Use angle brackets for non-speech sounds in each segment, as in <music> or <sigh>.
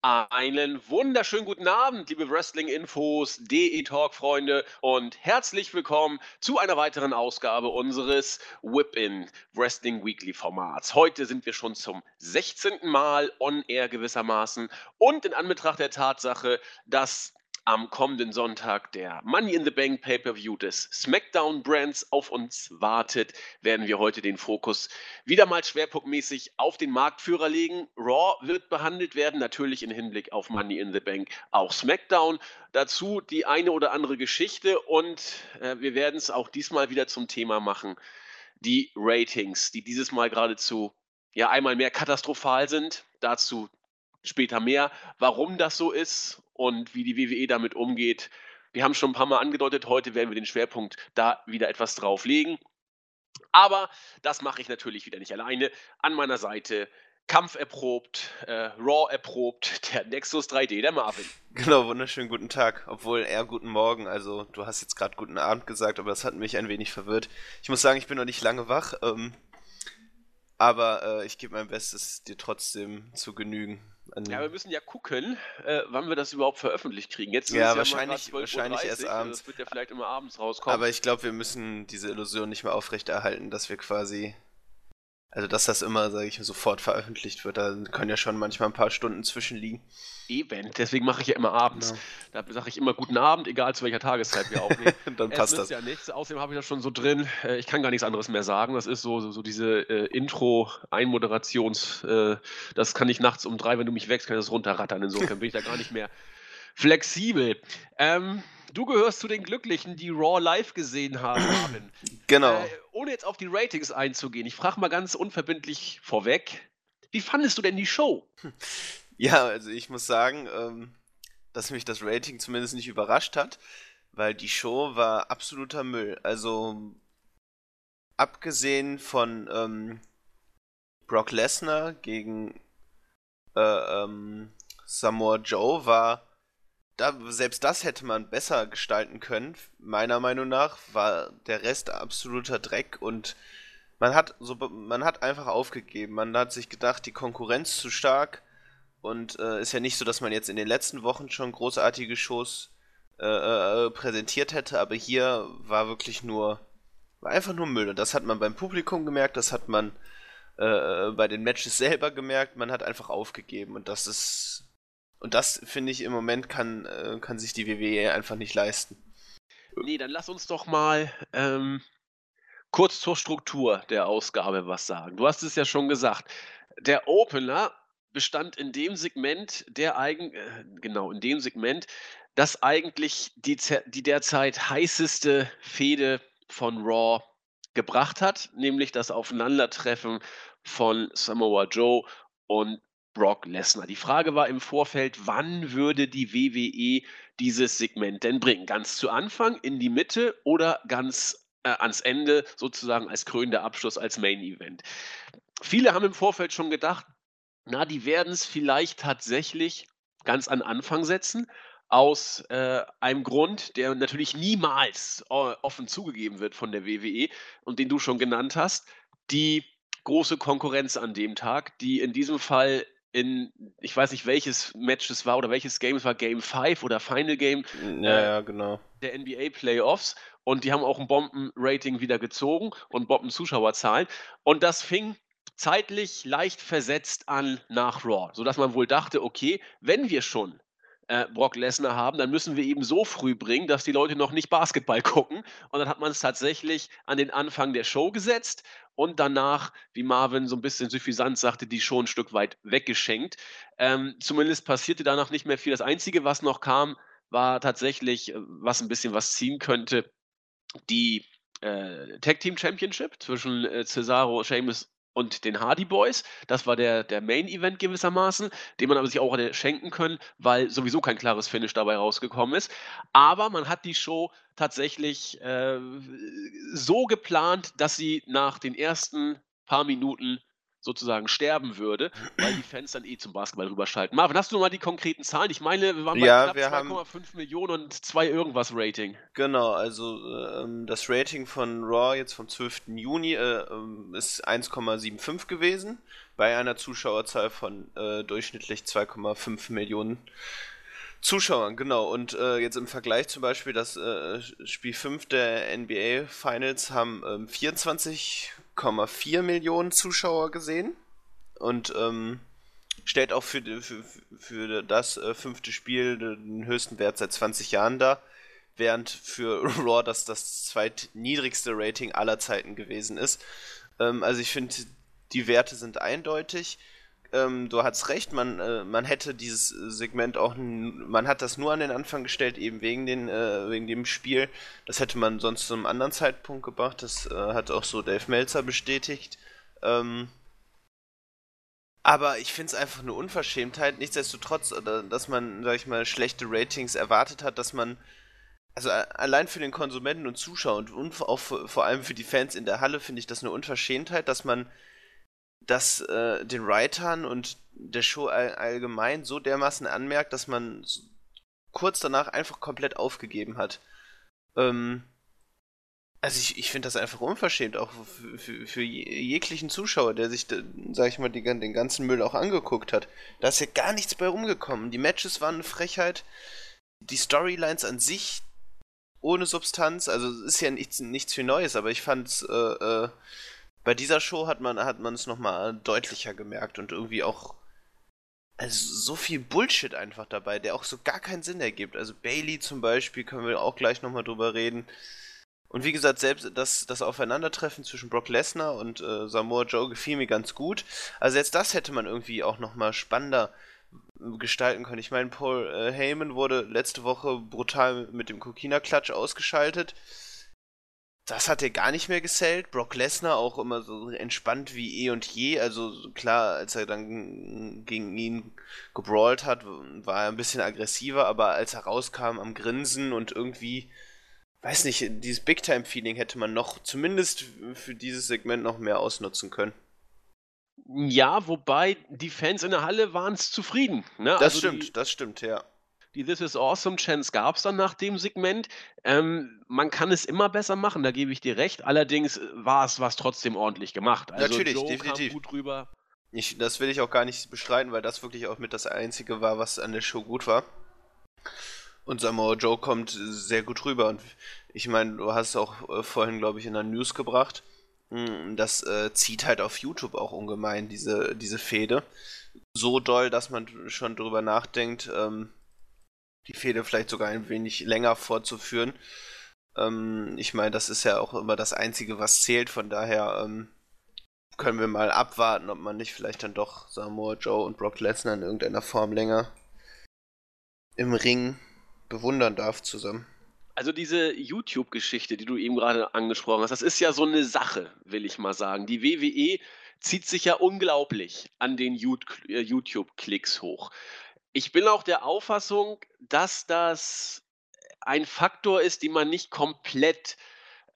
Einen wunderschönen guten Abend, liebe Wrestling-Infos, DE-Talk-Freunde und herzlich willkommen zu einer weiteren Ausgabe unseres Whip-In Wrestling Weekly-Formats. Heute sind wir schon zum 16. Mal on-air gewissermaßen und in Anbetracht der Tatsache, dass am kommenden Sonntag der Money in the Bank Pay-per-View des SmackDown Brands auf uns wartet, werden wir heute den Fokus wieder mal schwerpunktmäßig auf den Marktführer legen. Raw wird behandelt werden, natürlich im Hinblick auf Money in the Bank auch SmackDown. Dazu die eine oder andere Geschichte und äh, wir werden es auch diesmal wieder zum Thema machen. Die Ratings, die dieses Mal geradezu ja einmal mehr katastrophal sind. Dazu später mehr, warum das so ist und wie die WWE damit umgeht. Wir haben schon ein paar Mal angedeutet, heute werden wir den Schwerpunkt da wieder etwas drauf legen. Aber das mache ich natürlich wieder nicht alleine. An meiner Seite Kampf erprobt, äh, Raw erprobt, <laughs> der Nexus 3D, der Marvin. Genau, wunderschönen guten Tag, obwohl eher guten Morgen. Also du hast jetzt gerade guten Abend gesagt, aber das hat mich ein wenig verwirrt. Ich muss sagen, ich bin noch nicht lange wach, ähm, aber äh, ich gebe mein Bestes, dir trotzdem zu genügen. Ja, wir müssen ja gucken, äh, wann wir das überhaupt veröffentlicht kriegen. Jetzt ja, wahrscheinlich, wahrscheinlich erst abends. Das wird ja vielleicht immer abends rauskommen. Aber ich glaube, wir müssen diese Illusion nicht mehr aufrechterhalten, dass wir quasi also, dass das immer, sage ich, sofort veröffentlicht wird, da können ja schon manchmal ein paar Stunden zwischenliegen. Eben, deswegen mache ich ja immer abends. Genau. Da sage ich immer guten Abend, egal zu welcher Tageszeit wir aufnehmen. <laughs> Dann passt das. ja nichts. Außerdem habe ich das schon so drin. Äh, ich kann gar nichts anderes mehr sagen. Das ist so, so, so diese äh, Intro-Einmoderations. Äh, das kann ich nachts um drei, wenn du mich wächst, kann ich das runterrattern. Insofern bin ich da gar nicht mehr flexibel. Ähm, du gehörst zu den Glücklichen, die Raw live gesehen haben. <clears throat> genau. Äh, ohne jetzt auf die Ratings einzugehen, ich frage mal ganz unverbindlich vorweg, wie fandest du denn die Show? <laughs> Ja, also ich muss sagen, ähm, dass mich das Rating zumindest nicht überrascht hat, weil die Show war absoluter Müll. Also abgesehen von ähm, Brock Lesnar gegen äh, ähm, Samoa Joe war da, selbst das hätte man besser gestalten können. Meiner Meinung nach war der Rest absoluter Dreck und man hat so man hat einfach aufgegeben. Man hat sich gedacht, die Konkurrenz zu stark und äh, ist ja nicht so, dass man jetzt in den letzten Wochen schon großartige Shows äh, äh, präsentiert hätte, aber hier war wirklich nur war einfach nur Müll und das hat man beim Publikum gemerkt, das hat man äh, bei den Matches selber gemerkt, man hat einfach aufgegeben und das ist und das, finde ich, im Moment kann, äh, kann sich die WWE einfach nicht leisten. Nee, dann lass uns doch mal ähm, kurz zur Struktur der Ausgabe was sagen. Du hast es ja schon gesagt. Der Opener bestand in dem Segment, der eigen, äh, genau, in dem Segment, das eigentlich die, die derzeit heißeste Fehde von Raw gebracht hat, nämlich das Aufeinandertreffen von Samoa Joe und Brock Lesnar. Die Frage war im Vorfeld, wann würde die WWE dieses Segment denn bringen? Ganz zu Anfang, in die Mitte oder ganz äh, ans Ende, sozusagen als krönender Abschluss, als Main Event? Viele haben im Vorfeld schon gedacht, na, die werden es vielleicht tatsächlich ganz an Anfang setzen, aus äh, einem Grund, der natürlich niemals äh, offen zugegeben wird von der WWE und den du schon genannt hast, die große Konkurrenz an dem Tag, die in diesem Fall in, ich weiß nicht, welches Match es war oder welches Game es war, Game 5 oder Final Game ja, äh, ja, genau. der NBA Playoffs. Und die haben auch ein Bomben-Rating wieder gezogen und Bomben-Zuschauerzahlen. Und das fing zeitlich leicht versetzt an nach Raw, sodass man wohl dachte, okay, wenn wir schon äh, Brock Lesnar haben, dann müssen wir eben so früh bringen, dass die Leute noch nicht Basketball gucken. Und dann hat man es tatsächlich an den Anfang der Show gesetzt und danach, wie Marvin so ein bisschen suffisant sagte, die Show ein Stück weit weggeschenkt. Ähm, zumindest passierte danach nicht mehr viel. Das Einzige, was noch kam, war tatsächlich, äh, was ein bisschen was ziehen könnte, die äh, Tag Team Championship zwischen äh, Cesaro, Sheamus und den Hardy Boys. Das war der, der Main-Event gewissermaßen, den man aber sich auch hätte schenken können, weil sowieso kein klares Finish dabei rausgekommen ist. Aber man hat die Show tatsächlich äh, so geplant, dass sie nach den ersten paar Minuten sozusagen sterben würde, weil die Fans dann eh zum Basketball rüberschalten. Marvin, hast du mal die konkreten Zahlen? Ich meine, wir waren bei ja, knapp 2,5 Millionen und 2 irgendwas Rating. Genau, also ähm, das Rating von Raw jetzt vom 12. Juni äh, ähm, ist 1,75 gewesen. bei einer Zuschauerzahl von äh, durchschnittlich 2,5 Millionen Zuschauern, genau. Und äh, jetzt im Vergleich zum Beispiel das äh, Spiel 5 der NBA Finals haben ähm, 24,4 Millionen Zuschauer gesehen. Und ähm, stellt auch für, für, für das äh, fünfte Spiel den höchsten Wert seit 20 Jahren dar, während für <laughs> Raw das das zweitniedrigste Rating aller Zeiten gewesen ist. Ähm, also ich finde, die Werte sind eindeutig ähm, du hast recht, man, äh, man hätte dieses Segment auch, man hat das nur an den Anfang gestellt, eben wegen, den, äh, wegen dem Spiel. Das hätte man sonst zu einem anderen Zeitpunkt gebracht. Das äh, hat auch so Dave Meltzer bestätigt. Ähm, aber ich finde es einfach eine Unverschämtheit. Nichtsdestotrotz, äh, dass man, sag ich mal, schlechte Ratings erwartet hat, dass man also allein für den Konsumenten und Zuschauer und, und auch vor allem für die Fans in der Halle finde ich das eine Unverschämtheit, dass man das äh, den Writern und der Show all, allgemein so dermaßen anmerkt, dass man kurz danach einfach komplett aufgegeben hat. Ähm, also ich, ich finde das einfach unverschämt, auch für, für, jeglichen Zuschauer, der sich, sag ich mal, die, den ganzen Müll auch angeguckt hat. Da ist ja gar nichts bei rumgekommen. Die Matches waren eine Frechheit. Die Storylines an sich ohne Substanz, also es ist ja nichts, nichts viel Neues, aber ich fand es äh, äh, bei dieser Show hat man hat man es nochmal deutlicher gemerkt und irgendwie auch also so viel Bullshit einfach dabei, der auch so gar keinen Sinn ergibt. Also Bailey zum Beispiel können wir auch gleich nochmal drüber reden. Und wie gesagt, selbst das, das Aufeinandertreffen zwischen Brock Lesnar und äh, Samoa Joe gefiel mir ganz gut. Also jetzt das hätte man irgendwie auch nochmal spannender gestalten können. Ich meine, Paul äh, Heyman wurde letzte Woche brutal mit dem Kokina-Klatsch ausgeschaltet das hat er gar nicht mehr gesellt. Brock Lesnar auch immer so entspannt wie eh und je. Also klar, als er dann gegen ihn gebrawlt hat, war er ein bisschen aggressiver, aber als er rauskam am Grinsen und irgendwie, weiß nicht, dieses Big-Time-Feeling hätte man noch, zumindest für dieses Segment noch mehr ausnutzen können. Ja, wobei die Fans in der Halle waren zufrieden. Ne? Das also stimmt, das stimmt, ja die This is Awesome Chance gab es dann nach dem Segment. Ähm, man kann es immer besser machen, da gebe ich dir recht. Allerdings war es was trotzdem ordentlich gemacht. Also Natürlich, Joe definitiv. Gut rüber. Ich, das will ich auch gar nicht bestreiten, weil das wirklich auch mit das Einzige war, was an der Show gut war. Und Samoa Joe kommt sehr gut rüber. Und ich meine, du hast es auch äh, vorhin, glaube ich, in der News gebracht. Hm, das äh, zieht halt auf YouTube auch ungemein, diese, diese Fehde. So doll, dass man schon drüber nachdenkt, ähm, die Fehde vielleicht sogar ein wenig länger fortzuführen. Ähm, ich meine, das ist ja auch immer das Einzige, was zählt. Von daher ähm, können wir mal abwarten, ob man nicht vielleicht dann doch Samoa Joe und Brock Lesnar in irgendeiner Form länger im Ring bewundern darf zusammen. Also diese YouTube-Geschichte, die du eben gerade angesprochen hast, das ist ja so eine Sache, will ich mal sagen. Die WWE zieht sich ja unglaublich an den äh, YouTube-Klicks hoch. Ich bin auch der Auffassung, dass das ein Faktor ist, den man nicht komplett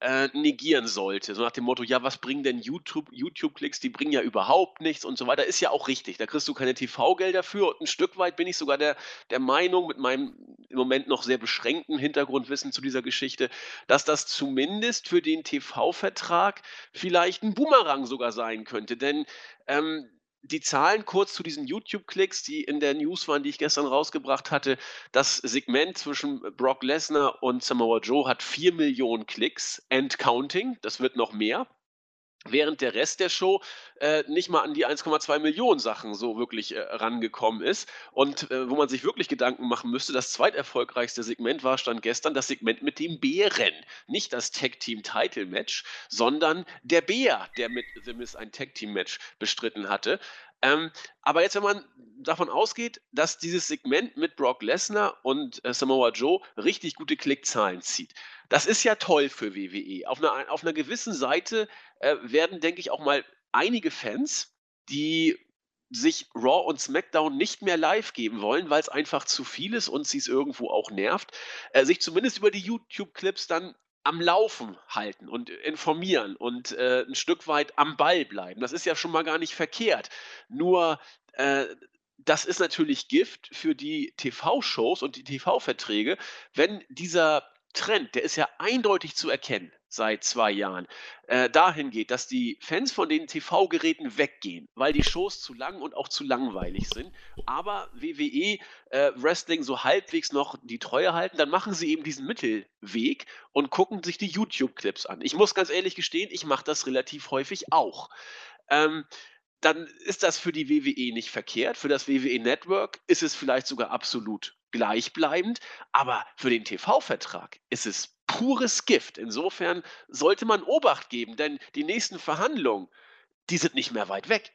äh, negieren sollte. So nach dem Motto, ja, was bringen denn YouTube, YouTube-Klicks? Die bringen ja überhaupt nichts und so weiter. Ist ja auch richtig. Da kriegst du keine TV-Gelder für. Und ein Stück weit bin ich sogar der, der Meinung, mit meinem im Moment noch sehr beschränkten Hintergrundwissen zu dieser Geschichte, dass das zumindest für den TV-Vertrag vielleicht ein Boomerang sogar sein könnte. Denn ähm, die Zahlen kurz zu diesen YouTube-Klicks, die in der News waren, die ich gestern rausgebracht hatte. Das Segment zwischen Brock Lesnar und Samoa Joe hat 4 Millionen Klicks and counting. Das wird noch mehr während der Rest der Show äh, nicht mal an die 1,2 Millionen Sachen so wirklich äh, rangekommen ist. Und äh, wo man sich wirklich Gedanken machen müsste, das zweiterfolgreichste Segment war, stand gestern, das Segment mit dem Bären. Nicht das Tag-Team-Title-Match, sondern der Bär, der mit The Miz ein Tag-Team-Match bestritten hatte. Ähm, aber jetzt, wenn man davon ausgeht, dass dieses Segment mit Brock Lesnar und äh, Samoa Joe richtig gute Klickzahlen zieht, das ist ja toll für WWE. Auf einer, auf einer gewissen Seite äh, werden, denke ich, auch mal einige Fans, die sich Raw und SmackDown nicht mehr live geben wollen, weil es einfach zu viel ist und sie es irgendwo auch nervt, äh, sich zumindest über die YouTube-Clips dann am Laufen halten und informieren und äh, ein Stück weit am Ball bleiben. Das ist ja schon mal gar nicht verkehrt. Nur äh, das ist natürlich Gift für die TV-Shows und die TV-Verträge, wenn dieser Trend, der ist ja eindeutig zu erkennen. Seit zwei Jahren äh, dahin geht, dass die Fans von den TV-Geräten weggehen, weil die Shows zu lang und auch zu langweilig sind, aber WWE äh, Wrestling so halbwegs noch die Treue halten, dann machen sie eben diesen Mittelweg und gucken sich die YouTube-Clips an. Ich muss ganz ehrlich gestehen, ich mache das relativ häufig auch. Ähm, dann ist das für die WWE nicht verkehrt. Für das WWE Network ist es vielleicht sogar absolut gleichbleibend, aber für den TV-Vertrag ist es pures Gift. Insofern sollte man Obacht geben, denn die nächsten Verhandlungen, die sind nicht mehr weit weg.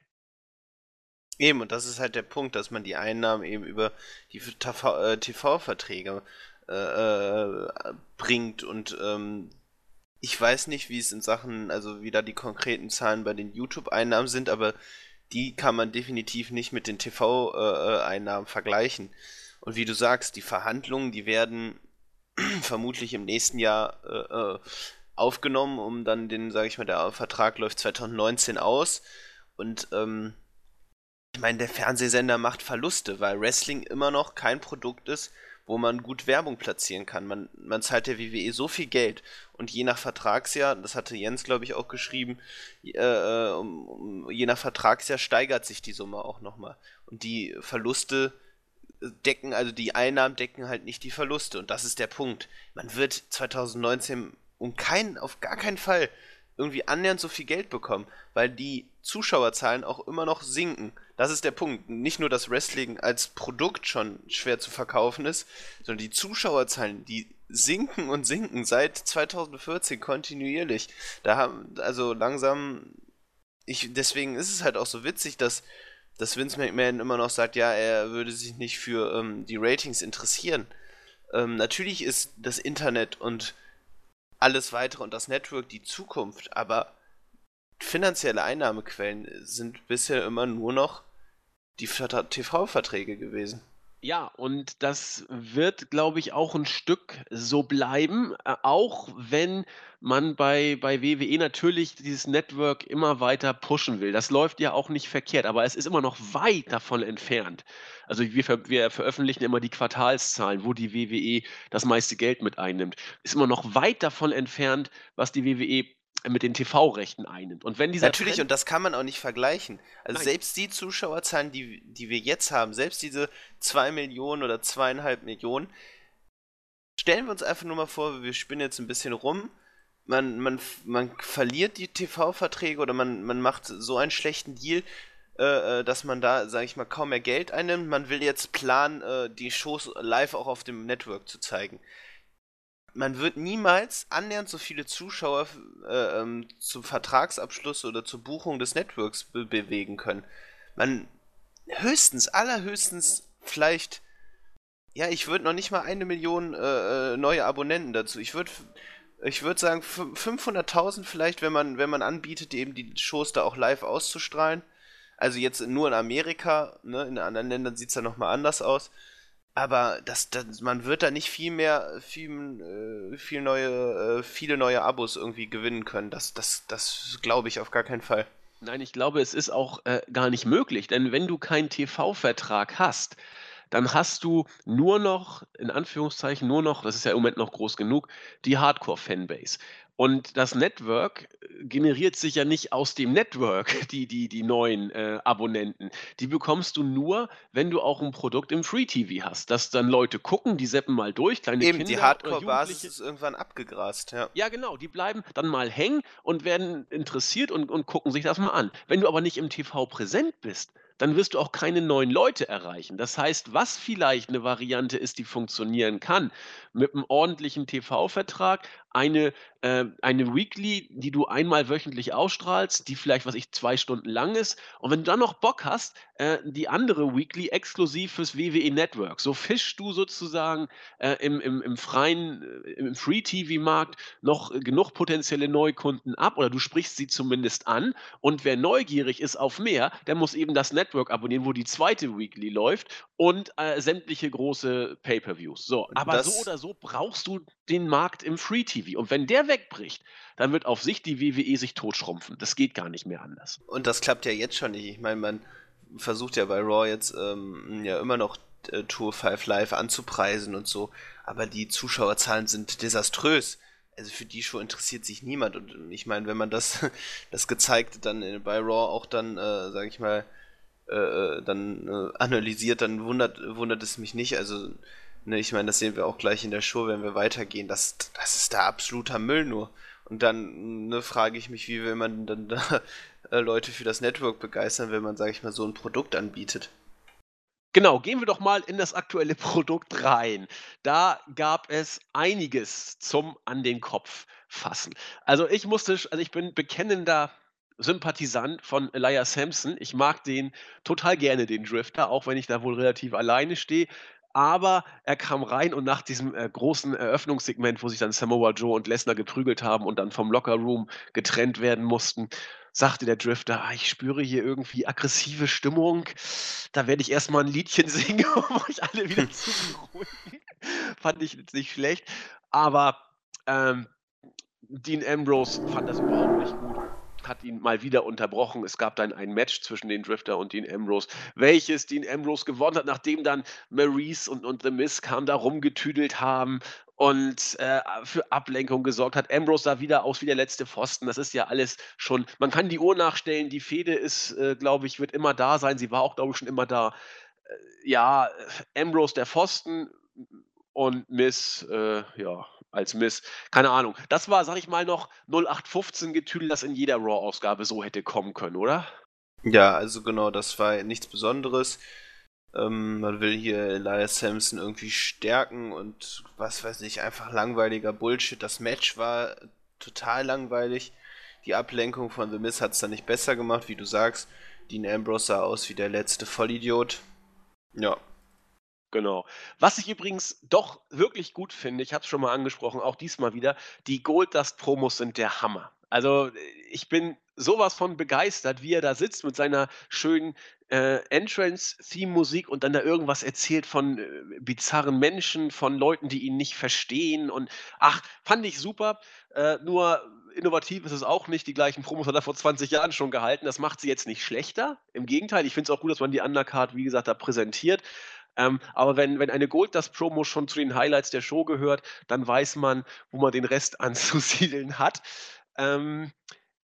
Eben, und das ist halt der Punkt, dass man die Einnahmen eben über die TV-Verträge äh, äh, bringt und ähm, ich weiß nicht, wie es in Sachen, also wie da die konkreten Zahlen bei den YouTube-Einnahmen sind, aber die kann man definitiv nicht mit den TV-Einnahmen äh, vergleichen. Und wie du sagst, die Verhandlungen, die werden <clears throat> vermutlich im nächsten Jahr äh, äh, aufgenommen, um dann den, sage ich mal, der Vertrag läuft 2019 aus. Und ähm, ich meine, der Fernsehsender macht Verluste, weil Wrestling immer noch kein Produkt ist, wo man gut Werbung platzieren kann. Man, man zahlt der WWE so viel Geld und je nach Vertragsjahr, das hatte Jens, glaube ich, auch geschrieben, äh, äh, um, um, je nach Vertragsjahr steigert sich die Summe auch nochmal. Und die Verluste decken, also die Einnahmen decken halt nicht die Verluste. Und das ist der Punkt. Man wird 2019 um keinen, auf gar keinen Fall irgendwie annähernd so viel Geld bekommen, weil die Zuschauerzahlen auch immer noch sinken. Das ist der Punkt. Nicht nur, dass Wrestling als Produkt schon schwer zu verkaufen ist, sondern die Zuschauerzahlen, die sinken und sinken seit 2014 kontinuierlich. Da haben, also langsam, ich, deswegen ist es halt auch so witzig, dass dass Vince McMahon immer noch sagt, ja, er würde sich nicht für ähm, die Ratings interessieren. Ähm, natürlich ist das Internet und alles weitere und das Network die Zukunft, aber finanzielle Einnahmequellen sind bisher immer nur noch die TV-Verträge gewesen. Ja, und das wird, glaube ich, auch ein Stück so bleiben, äh, auch wenn man bei bei WWE natürlich dieses Network immer weiter pushen will. Das läuft ja auch nicht verkehrt, aber es ist immer noch weit davon entfernt. Also, wir ver wir veröffentlichen immer die Quartalszahlen, wo die WWE das meiste Geld mit einnimmt. Ist immer noch weit davon entfernt, was die WWE mit den TV-Rechten einnimmt. Und wenn dieser Natürlich, Trend und das kann man auch nicht vergleichen. Also Nein. selbst die Zuschauerzahlen, die, die wir jetzt haben, selbst diese 2 Millionen oder zweieinhalb Millionen, stellen wir uns einfach nur mal vor, wir spinnen jetzt ein bisschen rum, man, man, man verliert die TV-Verträge oder man, man macht so einen schlechten Deal, äh, äh dass man da, sage ich mal, kaum mehr Geld einnimmt. Man will jetzt planen, äh, die Shows live auch auf dem Network zu zeigen man wird niemals annähernd so viele Zuschauer äh, ähm, zum Vertragsabschluss oder zur Buchung des Networks be bewegen können. Man höchstens, allerhöchstens vielleicht, ja, ich würde noch nicht mal eine Million äh, äh neue Abonnenten dazu. Ich würde ich würde sagen 500.000 vielleicht, wenn man wenn man anbietet, eben die Shows da auch live auszustrahlen. Also jetzt nur in Amerika, ne, in anderen Ländern sieht es ja nochmal anders aus aber das, das, man wird da nicht viel mehr, viel, äh, viel neue, äh, viele neue Abos irgendwie gewinnen können. Das, das, das glaube ich auf gar keinen Fall. Nein, ich glaube, es ist auch äh, gar nicht möglich, denn wenn du keinen TV-Vertrag hast, dann hast du nur noch, in Anführungszeichen, nur noch, das ist ja im Moment noch groß genug, die Hardcore-Fanbase. Und das Network äh, generiert sich ja nicht aus dem Network, <laughs> die, die, die neuen äh, Abonnenten. Die bekommst du nur, wenn du auch ein Produkt im Free TV hast, dass dann Leute gucken, die seppen mal durch, kleine Eben, Kinder. die Hardcore-Basis ist irgendwann abgegrast, ja. Ja, genau, die bleiben dann mal hängen und werden interessiert und, und gucken sich das mal an. Wenn du aber nicht im TV präsent bist, dann wirst du auch keine neuen Leute erreichen. Das heißt, was vielleicht eine Variante ist, die funktionieren kann, mit einem ordentlichen TV-Vertrag, eine, äh, eine Weekly, die du einmal wöchentlich ausstrahlst, die vielleicht, was ich, zwei Stunden lang ist. Und wenn du dann noch Bock hast, äh, die andere Weekly exklusiv fürs WWE Network. So fischst du sozusagen äh, im, im, im freien, äh, im Free-TV-Markt noch genug potenzielle Neukunden ab oder du sprichst sie zumindest an. Und wer neugierig ist auf mehr, der muss eben das Network abonnieren, wo die zweite Weekly läuft und äh, sämtliche große Pay-Per-Views. So, aber das so oder so brauchst du den Markt im Free-TV. Und wenn der wegbricht, dann wird auf sich die WWE sich totschrumpfen. Das geht gar nicht mehr anders. Und das klappt ja jetzt schon nicht. Ich meine, man versucht ja bei Raw jetzt ähm, ja immer noch äh, Tour 5 Live anzupreisen und so, aber die Zuschauerzahlen sind desaströs. also für die Show interessiert sich niemand. Und ich meine, wenn man das, <laughs> das gezeigt dann bei Raw auch dann, äh, sag ich mal, äh, äh, dann äh, analysiert, dann wundert, wundert es mich nicht. Also, ne, ich meine, das sehen wir auch gleich in der Show, wenn wir weitergehen. Das, das ist da absoluter Müll nur. Und dann ne, frage ich mich, wie will man dann da <laughs> äh, Leute für das Network begeistern, wenn man, sag ich mal, so ein Produkt anbietet. Genau, gehen wir doch mal in das aktuelle <laughs> Produkt rein. Da gab es einiges zum an den Kopf fassen. Also ich musste, also ich bin bekennender Sympathisant von Elias Sampson. Ich mag den total gerne, den Drifter, auch wenn ich da wohl relativ alleine stehe. Aber er kam rein und nach diesem äh, großen Eröffnungssegment, wo sich dann Samoa Joe und Lesnar geprügelt haben und dann vom Lockerroom getrennt werden mussten, sagte der Drifter, ah, ich spüre hier irgendwie aggressive Stimmung. Da werde ich erstmal ein Liedchen <laughs> singen, um euch alle wieder <laughs> zu beruhigen. Fand ich jetzt nicht schlecht. Aber ähm, Dean Ambrose fand das überhaupt nicht gut hat ihn mal wieder unterbrochen. Es gab dann ein Match zwischen den Drifter und Dean Ambrose, welches Dean Ambrose gewonnen hat, nachdem dann Maurice und, und The Miz kamen da rumgetüdelt haben und äh, für Ablenkung gesorgt hat. Ambrose sah wieder aus wie der letzte Pfosten. Das ist ja alles schon, man kann die Uhr nachstellen. Die Fehde ist, äh, glaube ich, wird immer da sein. Sie war auch, glaube ich, schon immer da. Äh, ja, Ambrose der Pfosten und Miss, äh, ja, als Miss. Keine Ahnung. Das war, sag ich mal, noch 0815 Getüdel, das in jeder Raw-Ausgabe so hätte kommen können, oder? Ja, also genau, das war nichts Besonderes. Ähm, man will hier Elias Sampson irgendwie stärken und was weiß ich, einfach langweiliger Bullshit. Das Match war total langweilig. Die Ablenkung von The Miz hat es dann nicht besser gemacht, wie du sagst. Dean Ambrose sah aus wie der letzte Vollidiot. Ja, Genau. Was ich übrigens doch wirklich gut finde, ich habe es schon mal angesprochen, auch diesmal wieder, die Gold Dust Promos sind der Hammer. Also ich bin sowas von begeistert, wie er da sitzt mit seiner schönen äh, Entrance-Theme-Musik und dann da irgendwas erzählt von äh, bizarren Menschen, von Leuten, die ihn nicht verstehen und ach, fand ich super. Äh, nur innovativ ist es auch nicht. Die gleichen Promos hat er vor 20 Jahren schon gehalten. Das macht sie jetzt nicht schlechter. Im Gegenteil, ich finde es auch gut, dass man die Undercard, wie gesagt, da präsentiert. Ähm, aber wenn, wenn eine Gold das Promo schon zu den Highlights der Show gehört, dann weiß man, wo man den Rest <laughs> anzusiedeln hat. Ähm,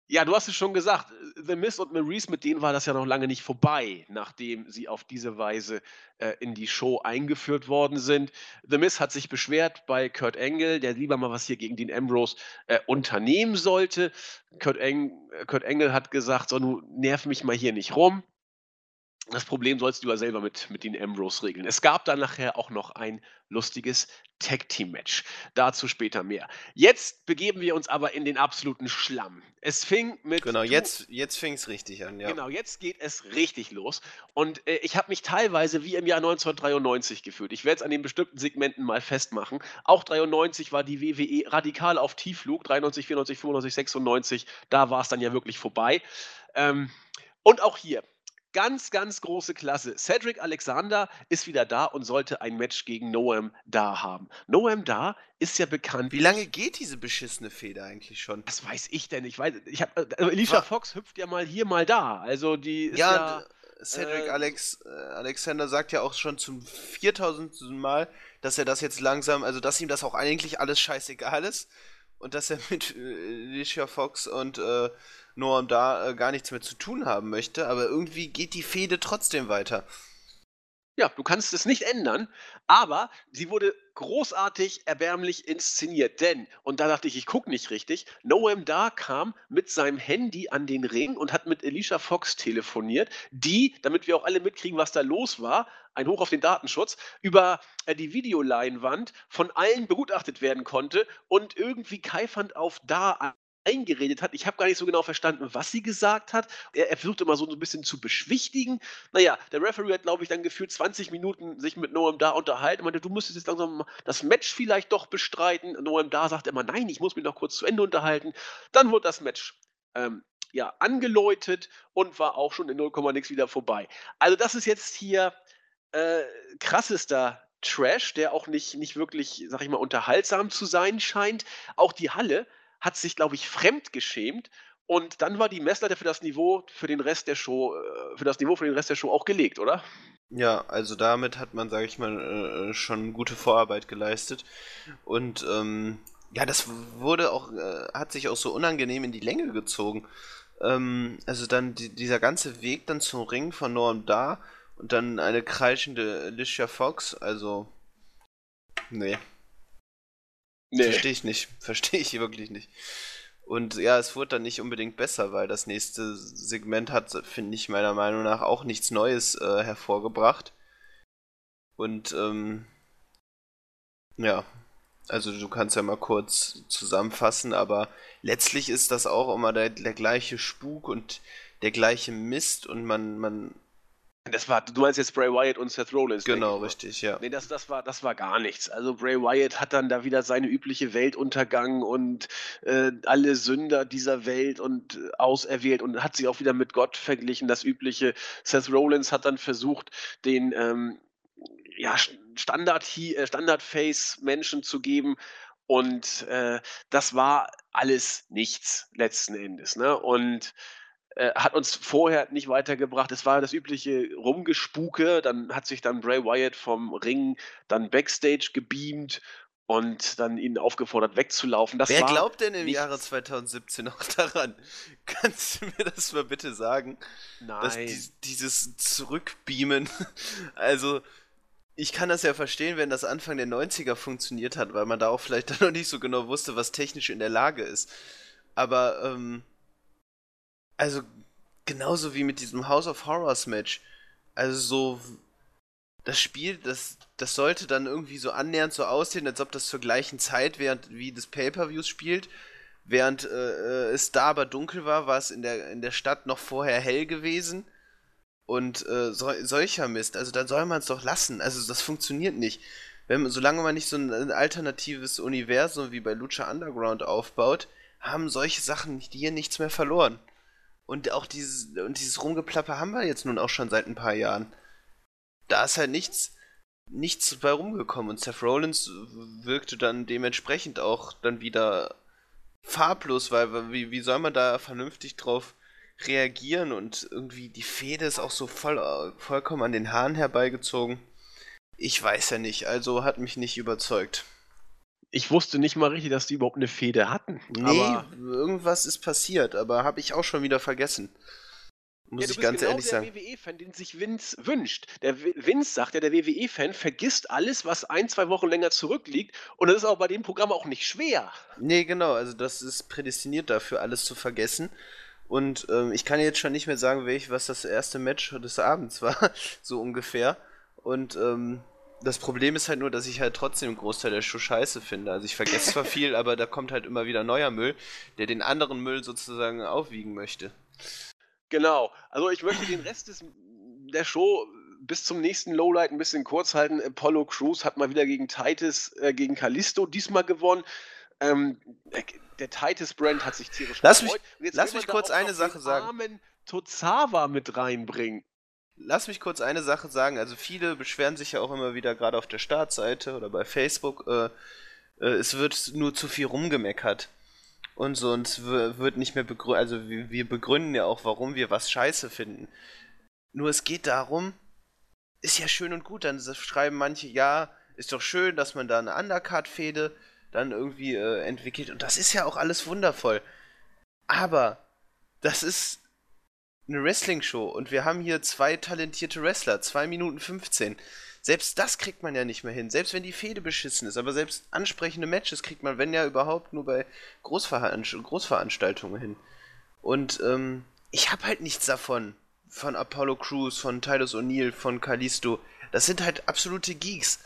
ja, du hast es schon gesagt, The Miz und Maurice, mit denen war das ja noch lange nicht vorbei, nachdem sie auf diese Weise äh, in die Show eingeführt worden sind. The Miz hat sich beschwert bei Kurt Angle, der lieber mal was hier gegen den Ambrose äh, unternehmen sollte. Kurt, Eng Kurt Angle hat gesagt, so, du nerv mich mal hier nicht rum. Das Problem sollst du ja selber mit, mit den Ambrose regeln. Es gab dann nachher auch noch ein lustiges Tag-Team-Match. Dazu später mehr. Jetzt begeben wir uns aber in den absoluten Schlamm. Es fing mit. Genau, jetzt, jetzt fing es richtig an, ja. Genau, jetzt geht es richtig los. Und äh, ich habe mich teilweise wie im Jahr 1993 gefühlt. Ich werde es an den bestimmten Segmenten mal festmachen. Auch 93 war die WWE radikal auf Tiefflug. 93, 94, 95, 96. Da war es dann ja wirklich vorbei. Ähm, und auch hier Ganz, ganz große Klasse. Cedric Alexander ist wieder da und sollte ein Match gegen Noam Da haben. Noam Da ist ja bekannt. Wie lange geht diese beschissene Feder eigentlich schon? Was weiß ich denn? Ich weiß, ich habe äh, also Alicia Fox hüpft ja mal hier, mal da. Also die ist ja. ja Cedric äh, Alex, äh, Alexander sagt ja auch schon zum 4000. Mal, dass er das jetzt langsam, also dass ihm das auch eigentlich alles scheißegal ist und dass er mit äh, Alicia Fox und äh, Noam da äh, gar nichts mehr zu tun haben möchte, aber irgendwie geht die Fehde trotzdem weiter. Ja, du kannst es nicht ändern, aber sie wurde großartig erbärmlich inszeniert, denn, und da dachte ich, ich gucke nicht richtig, Noam Da kam mit seinem Handy an den Ring und hat mit Alicia Fox telefoniert, die, damit wir auch alle mitkriegen, was da los war, ein Hoch auf den Datenschutz, über äh, die Videoleinwand von allen begutachtet werden konnte und irgendwie keifernd auf Da eingeredet hat. Ich habe gar nicht so genau verstanden, was sie gesagt hat. Er, er versucht immer so ein bisschen zu beschwichtigen. Naja, der Referee hat, glaube ich, dann gefühlt 20 Minuten sich mit Noam da unterhalten. Er meinte, du müsstest jetzt langsam das Match vielleicht doch bestreiten. Noam da sagt immer, nein, ich muss mich noch kurz zu Ende unterhalten. Dann wurde das Match ähm, ja, angeläutet und war auch schon in 0, nix wieder vorbei. Also das ist jetzt hier äh, krassester Trash, der auch nicht, nicht wirklich, sag ich mal, unterhaltsam zu sein scheint. Auch die Halle hat sich, glaube ich, fremdgeschämt und dann war die Messlatte für das Niveau für den Rest der Show, äh, für das Niveau für den Rest der Show auch gelegt, oder? Ja, also damit hat man, sage ich mal, äh, schon gute Vorarbeit geleistet. Und ähm, Ja, das wurde auch, äh, hat sich auch so unangenehm in die Länge gezogen. Ähm, also dann die, dieser ganze Weg dann zum Ring von Norm da und dann eine kreischende Alicia Fox, also. Nee. Nee. Verstehe ich nicht. <laughs> Verstehe ich wirklich nicht. Und ja, es wurde dann nicht unbedingt besser, weil das nächste Segment hat, finde ich meiner Meinung nach, auch nichts Neues äh, hervorgebracht. Und ähm, ja, also du kannst ja mal kurz zusammenfassen, aber letztlich ist das auch immer der, der gleiche Spuk und der gleiche Mist und man, man das war, du meinst jetzt Bray Wyatt und Seth Rollins. Genau, richtig, ja. Nee, das, das, war, das war gar nichts. Also Bray Wyatt hat dann da wieder seine übliche Welt untergangen und äh, alle Sünder dieser Welt und äh, auserwählt und hat sich auch wieder mit Gott verglichen, das übliche. Seth Rollins hat dann versucht, den ähm, ja, Standard, äh, Standard-Face-Menschen zu geben und äh, das war alles nichts letzten Endes. Ne? Und äh, hat uns vorher nicht weitergebracht. Es war das übliche Rumgespuke. Dann hat sich dann Bray Wyatt vom Ring dann backstage gebeamt und dann ihn aufgefordert wegzulaufen. Das Wer glaubt denn im. Jahre 2017 noch daran? <laughs> Kannst du mir das mal bitte sagen? Nein. Dass die, dieses Zurückbeamen, <laughs> also ich kann das ja verstehen, wenn das Anfang der 90er funktioniert hat, weil man da auch vielleicht <laughs> dann noch nicht so genau wusste, was technisch in der Lage ist. Aber ähm, also genauso wie mit diesem House of Horrors Match. Also so das Spiel, das, das sollte dann irgendwie so annähernd so aussehen, als ob das zur gleichen Zeit während wie des Pay-per-Views spielt. Während äh, es da aber dunkel war, war es in der, in der Stadt noch vorher hell gewesen. Und äh, so, solcher Mist. Also dann soll man es doch lassen. Also das funktioniert nicht. Wenn, solange man nicht so ein alternatives Universum wie bei Lucha Underground aufbaut, haben solche Sachen hier nichts mehr verloren. Und auch dieses, und dieses Rumgeplapper haben wir jetzt nun auch schon seit ein paar Jahren. Da ist halt nichts, nichts bei rumgekommen. Und Seth Rollins wirkte dann dementsprechend auch dann wieder farblos, weil wie, wie soll man da vernünftig drauf reagieren und irgendwie die Fehde ist auch so voll, vollkommen an den Haaren herbeigezogen. Ich weiß ja nicht, also hat mich nicht überzeugt. Ich wusste nicht mal richtig, dass die überhaupt eine Fehde hatten. Nee, aber irgendwas ist passiert, aber habe ich auch schon wieder vergessen. Muss ja, ich ganz genau ehrlich sagen. der WWE-Fan, den sich Vince wünscht. Der Vince sagt ja, der WWE-Fan vergisst alles, was ein, zwei Wochen länger zurückliegt. Und das ist auch bei dem Programm auch nicht schwer. Nee, genau. Also, das ist prädestiniert dafür, alles zu vergessen. Und ähm, ich kann jetzt schon nicht mehr sagen, welch, was das erste Match des Abends <laughs> war, so ungefähr. Und ähm, das Problem ist halt nur, dass ich halt trotzdem einen Großteil der Show scheiße finde. Also ich vergesse zwar <laughs> viel, aber da kommt halt immer wieder neuer Müll, der den anderen Müll sozusagen aufwiegen möchte. Genau. Also ich möchte den Rest des, der Show bis zum nächsten Lowlight ein bisschen kurz halten. Apollo Crews hat mal wieder gegen Titus, äh, gegen Kalisto diesmal gewonnen. Ähm, der Titus-Brand hat sich tierisch lass gefreut. Mich, lass mich kurz eine Sache sagen. Armen Tozawa mit reinbringen lass mich kurz eine Sache sagen. Also viele beschweren sich ja auch immer wieder gerade auf der Startseite oder bei Facebook, äh, äh, es wird nur zu viel rumgemeckert. Und so, und es wird nicht mehr begründet, also wir, wir begründen ja auch, warum wir was scheiße finden. Nur es geht darum, ist ja schön und gut, dann schreiben manche, ja, ist doch schön, dass man da eine Undercard-Fehde dann irgendwie äh, entwickelt. Und das ist ja auch alles wundervoll. Aber das ist eine Wrestling-Show und wir haben hier zwei talentierte Wrestler, 2 Minuten 15. Selbst das kriegt man ja nicht mehr hin, selbst wenn die Fehde beschissen ist, aber selbst ansprechende Matches kriegt man, wenn ja überhaupt, nur bei Großveranst Großveranstaltungen hin. Und ähm, ich habe halt nichts davon. Von Apollo Crews, von Titus O'Neill, von Kalisto. Das sind halt absolute Geeks.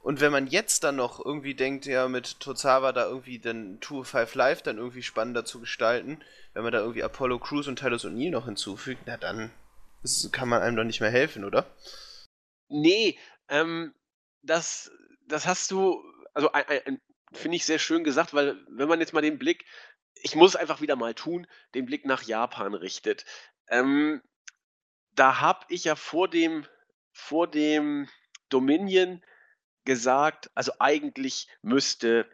Und wenn man jetzt dann noch irgendwie denkt, ja, mit Tozawa da irgendwie den Tour 5 Live dann irgendwie spannender zu gestalten, wenn man da irgendwie Apollo Crews und Titus O'Neill noch hinzufügt, na dann kann man einem doch nicht mehr helfen, oder? Nee, ähm, das, das hast du, also finde ich sehr schön gesagt, weil wenn man jetzt mal den Blick, ich muss einfach wieder mal tun, den Blick nach Japan richtet. Ähm, da habe ich ja vor dem, vor dem Dominion gesagt, also eigentlich müsste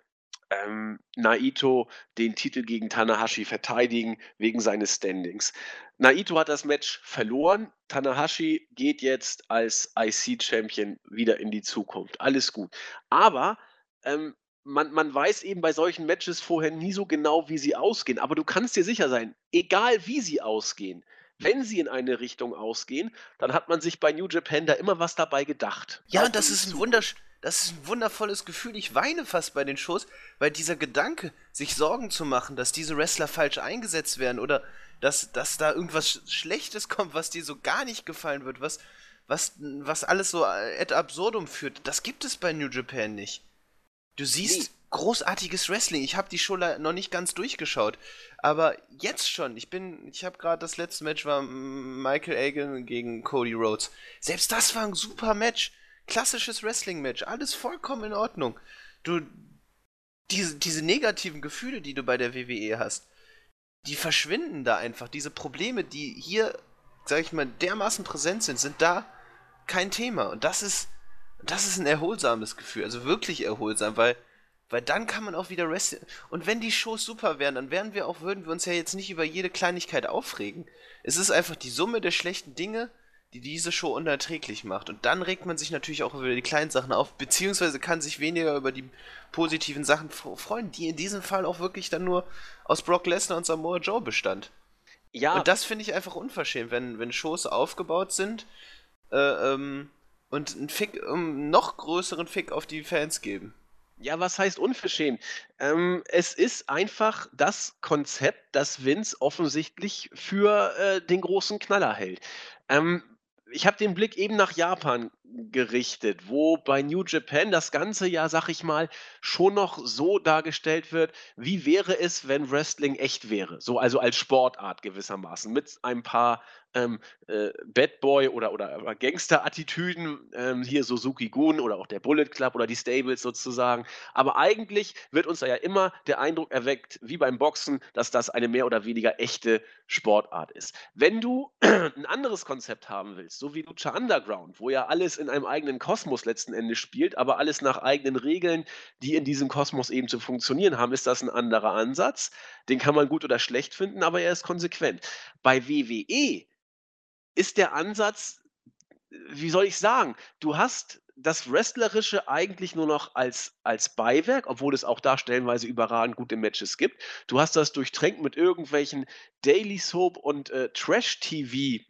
ähm, Naito den Titel gegen Tanahashi verteidigen wegen seines Standings. Naito hat das Match verloren. Tanahashi geht jetzt als IC-Champion wieder in die Zukunft. Alles gut. Aber ähm, man, man weiß eben bei solchen Matches vorher nie so genau, wie sie ausgehen. Aber du kannst dir sicher sein, egal wie sie ausgehen, wenn sie in eine Richtung ausgehen, dann hat man sich bei New Japan da immer was dabei gedacht. Ja, das ist ein wundersch das ist ein wundervolles Gefühl. Ich weine fast bei den Shows, weil dieser Gedanke, sich Sorgen zu machen, dass diese Wrestler falsch eingesetzt werden oder dass, dass da irgendwas Schlechtes kommt, was dir so gar nicht gefallen wird, was, was, was alles so ad absurdum führt, das gibt es bei New Japan nicht. Du siehst nee. großartiges Wrestling. Ich habe die Show noch nicht ganz durchgeschaut, aber jetzt schon. Ich bin, ich habe gerade das letzte Match war Michael Agan gegen Cody Rhodes. Selbst das war ein super Match klassisches Wrestling-Match, alles vollkommen in Ordnung. Du, diese, diese negativen Gefühle, die du bei der WWE hast, die verschwinden da einfach. Diese Probleme, die hier, sag ich mal, dermaßen präsent sind, sind da kein Thema. Und das ist, das ist ein erholsames Gefühl, also wirklich erholsam, weil, weil dann kann man auch wieder wrestling. Und wenn die Shows super wären, dann wären wir auch, würden wir uns ja jetzt nicht über jede Kleinigkeit aufregen. Es ist einfach die Summe der schlechten Dinge, die diese Show unerträglich macht. Und dann regt man sich natürlich auch über die kleinen Sachen auf, beziehungsweise kann sich weniger über die positiven Sachen freuen, die in diesem Fall auch wirklich dann nur aus Brock Lesnar und Samoa Joe bestand. Ja. Und das finde ich einfach unverschämt, wenn, wenn Shows aufgebaut sind äh, ähm, und einen Fick, um, noch größeren Fick auf die Fans geben. Ja, was heißt unverschämt? Ähm, es ist einfach das Konzept, das Vince offensichtlich für äh, den großen Knaller hält. Ähm, ich habe den Blick eben nach Japan gerichtet, wo bei New Japan das ganze Jahr, sag ich mal, schon noch so dargestellt wird, wie wäre es, wenn Wrestling echt wäre. So also als Sportart gewissermaßen, mit ein paar ähm, äh, Bad Boy oder, oder Gangster-Attitüden, ähm, hier Suzuki Gun oder auch der Bullet Club oder die Stables sozusagen. Aber eigentlich wird uns da ja immer der Eindruck erweckt, wie beim Boxen, dass das eine mehr oder weniger echte Sportart ist. Wenn du <clears throat> ein anderes Konzept haben willst, so wie Lucha Underground, wo ja alles in einem eigenen Kosmos letzten Endes spielt, aber alles nach eigenen Regeln, die in diesem Kosmos eben zu funktionieren haben, ist das ein anderer Ansatz. Den kann man gut oder schlecht finden, aber er ist konsequent. Bei WWE ist der Ansatz, wie soll ich sagen, du hast das Wrestlerische eigentlich nur noch als, als Beiwerk, obwohl es auch da stellenweise überragend gute Matches gibt. Du hast das durchtränkt mit irgendwelchen Daily Soap und äh, Trash-TV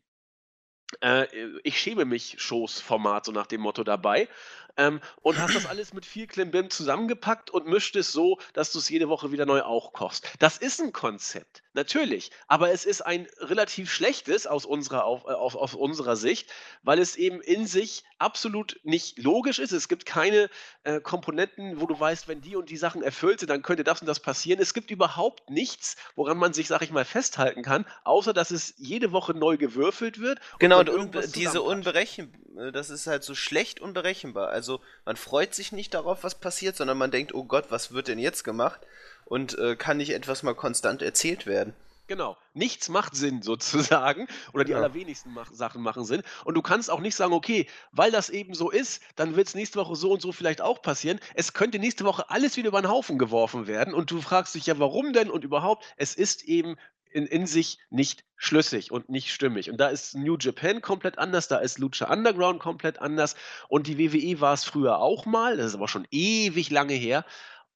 äh, ich schäme mich Shows-Format, so nach dem Motto dabei. Ähm, und hast das <clears throat> alles mit viel Klimbim zusammengepackt und mischt es so, dass du es jede Woche wieder neu auch kochst. Das ist ein Konzept, natürlich, aber es ist ein relativ schlechtes aus unserer, auf, äh, auf, aus unserer Sicht, weil es eben in sich absolut nicht logisch ist. Es gibt keine äh, Komponenten, wo du weißt, wenn die und die Sachen erfüllt sind, dann könnte das und das passieren. Es gibt überhaupt nichts, woran man sich, sag ich mal, festhalten kann, außer dass es jede Woche neu gewürfelt wird. Genau, und, und diese Unberechenbarkeit, äh, das ist halt so schlecht unberechenbar. Also also man freut sich nicht darauf, was passiert, sondern man denkt, oh Gott, was wird denn jetzt gemacht? Und äh, kann nicht etwas mal konstant erzählt werden. Genau. Nichts macht Sinn <laughs> sozusagen. Oder die ja. allerwenigsten mach Sachen machen Sinn. Und du kannst auch nicht sagen, okay, weil das eben so ist, dann wird es nächste Woche so und so vielleicht auch passieren. Es könnte nächste Woche alles wieder über den Haufen geworfen werden. Und du fragst dich ja, warum denn? Und überhaupt, es ist eben in, in sich nicht schlüssig und nicht stimmig. Und da ist New Japan komplett anders, da ist Lucha Underground komplett anders und die WWE war es früher auch mal, das ist aber schon ewig lange her.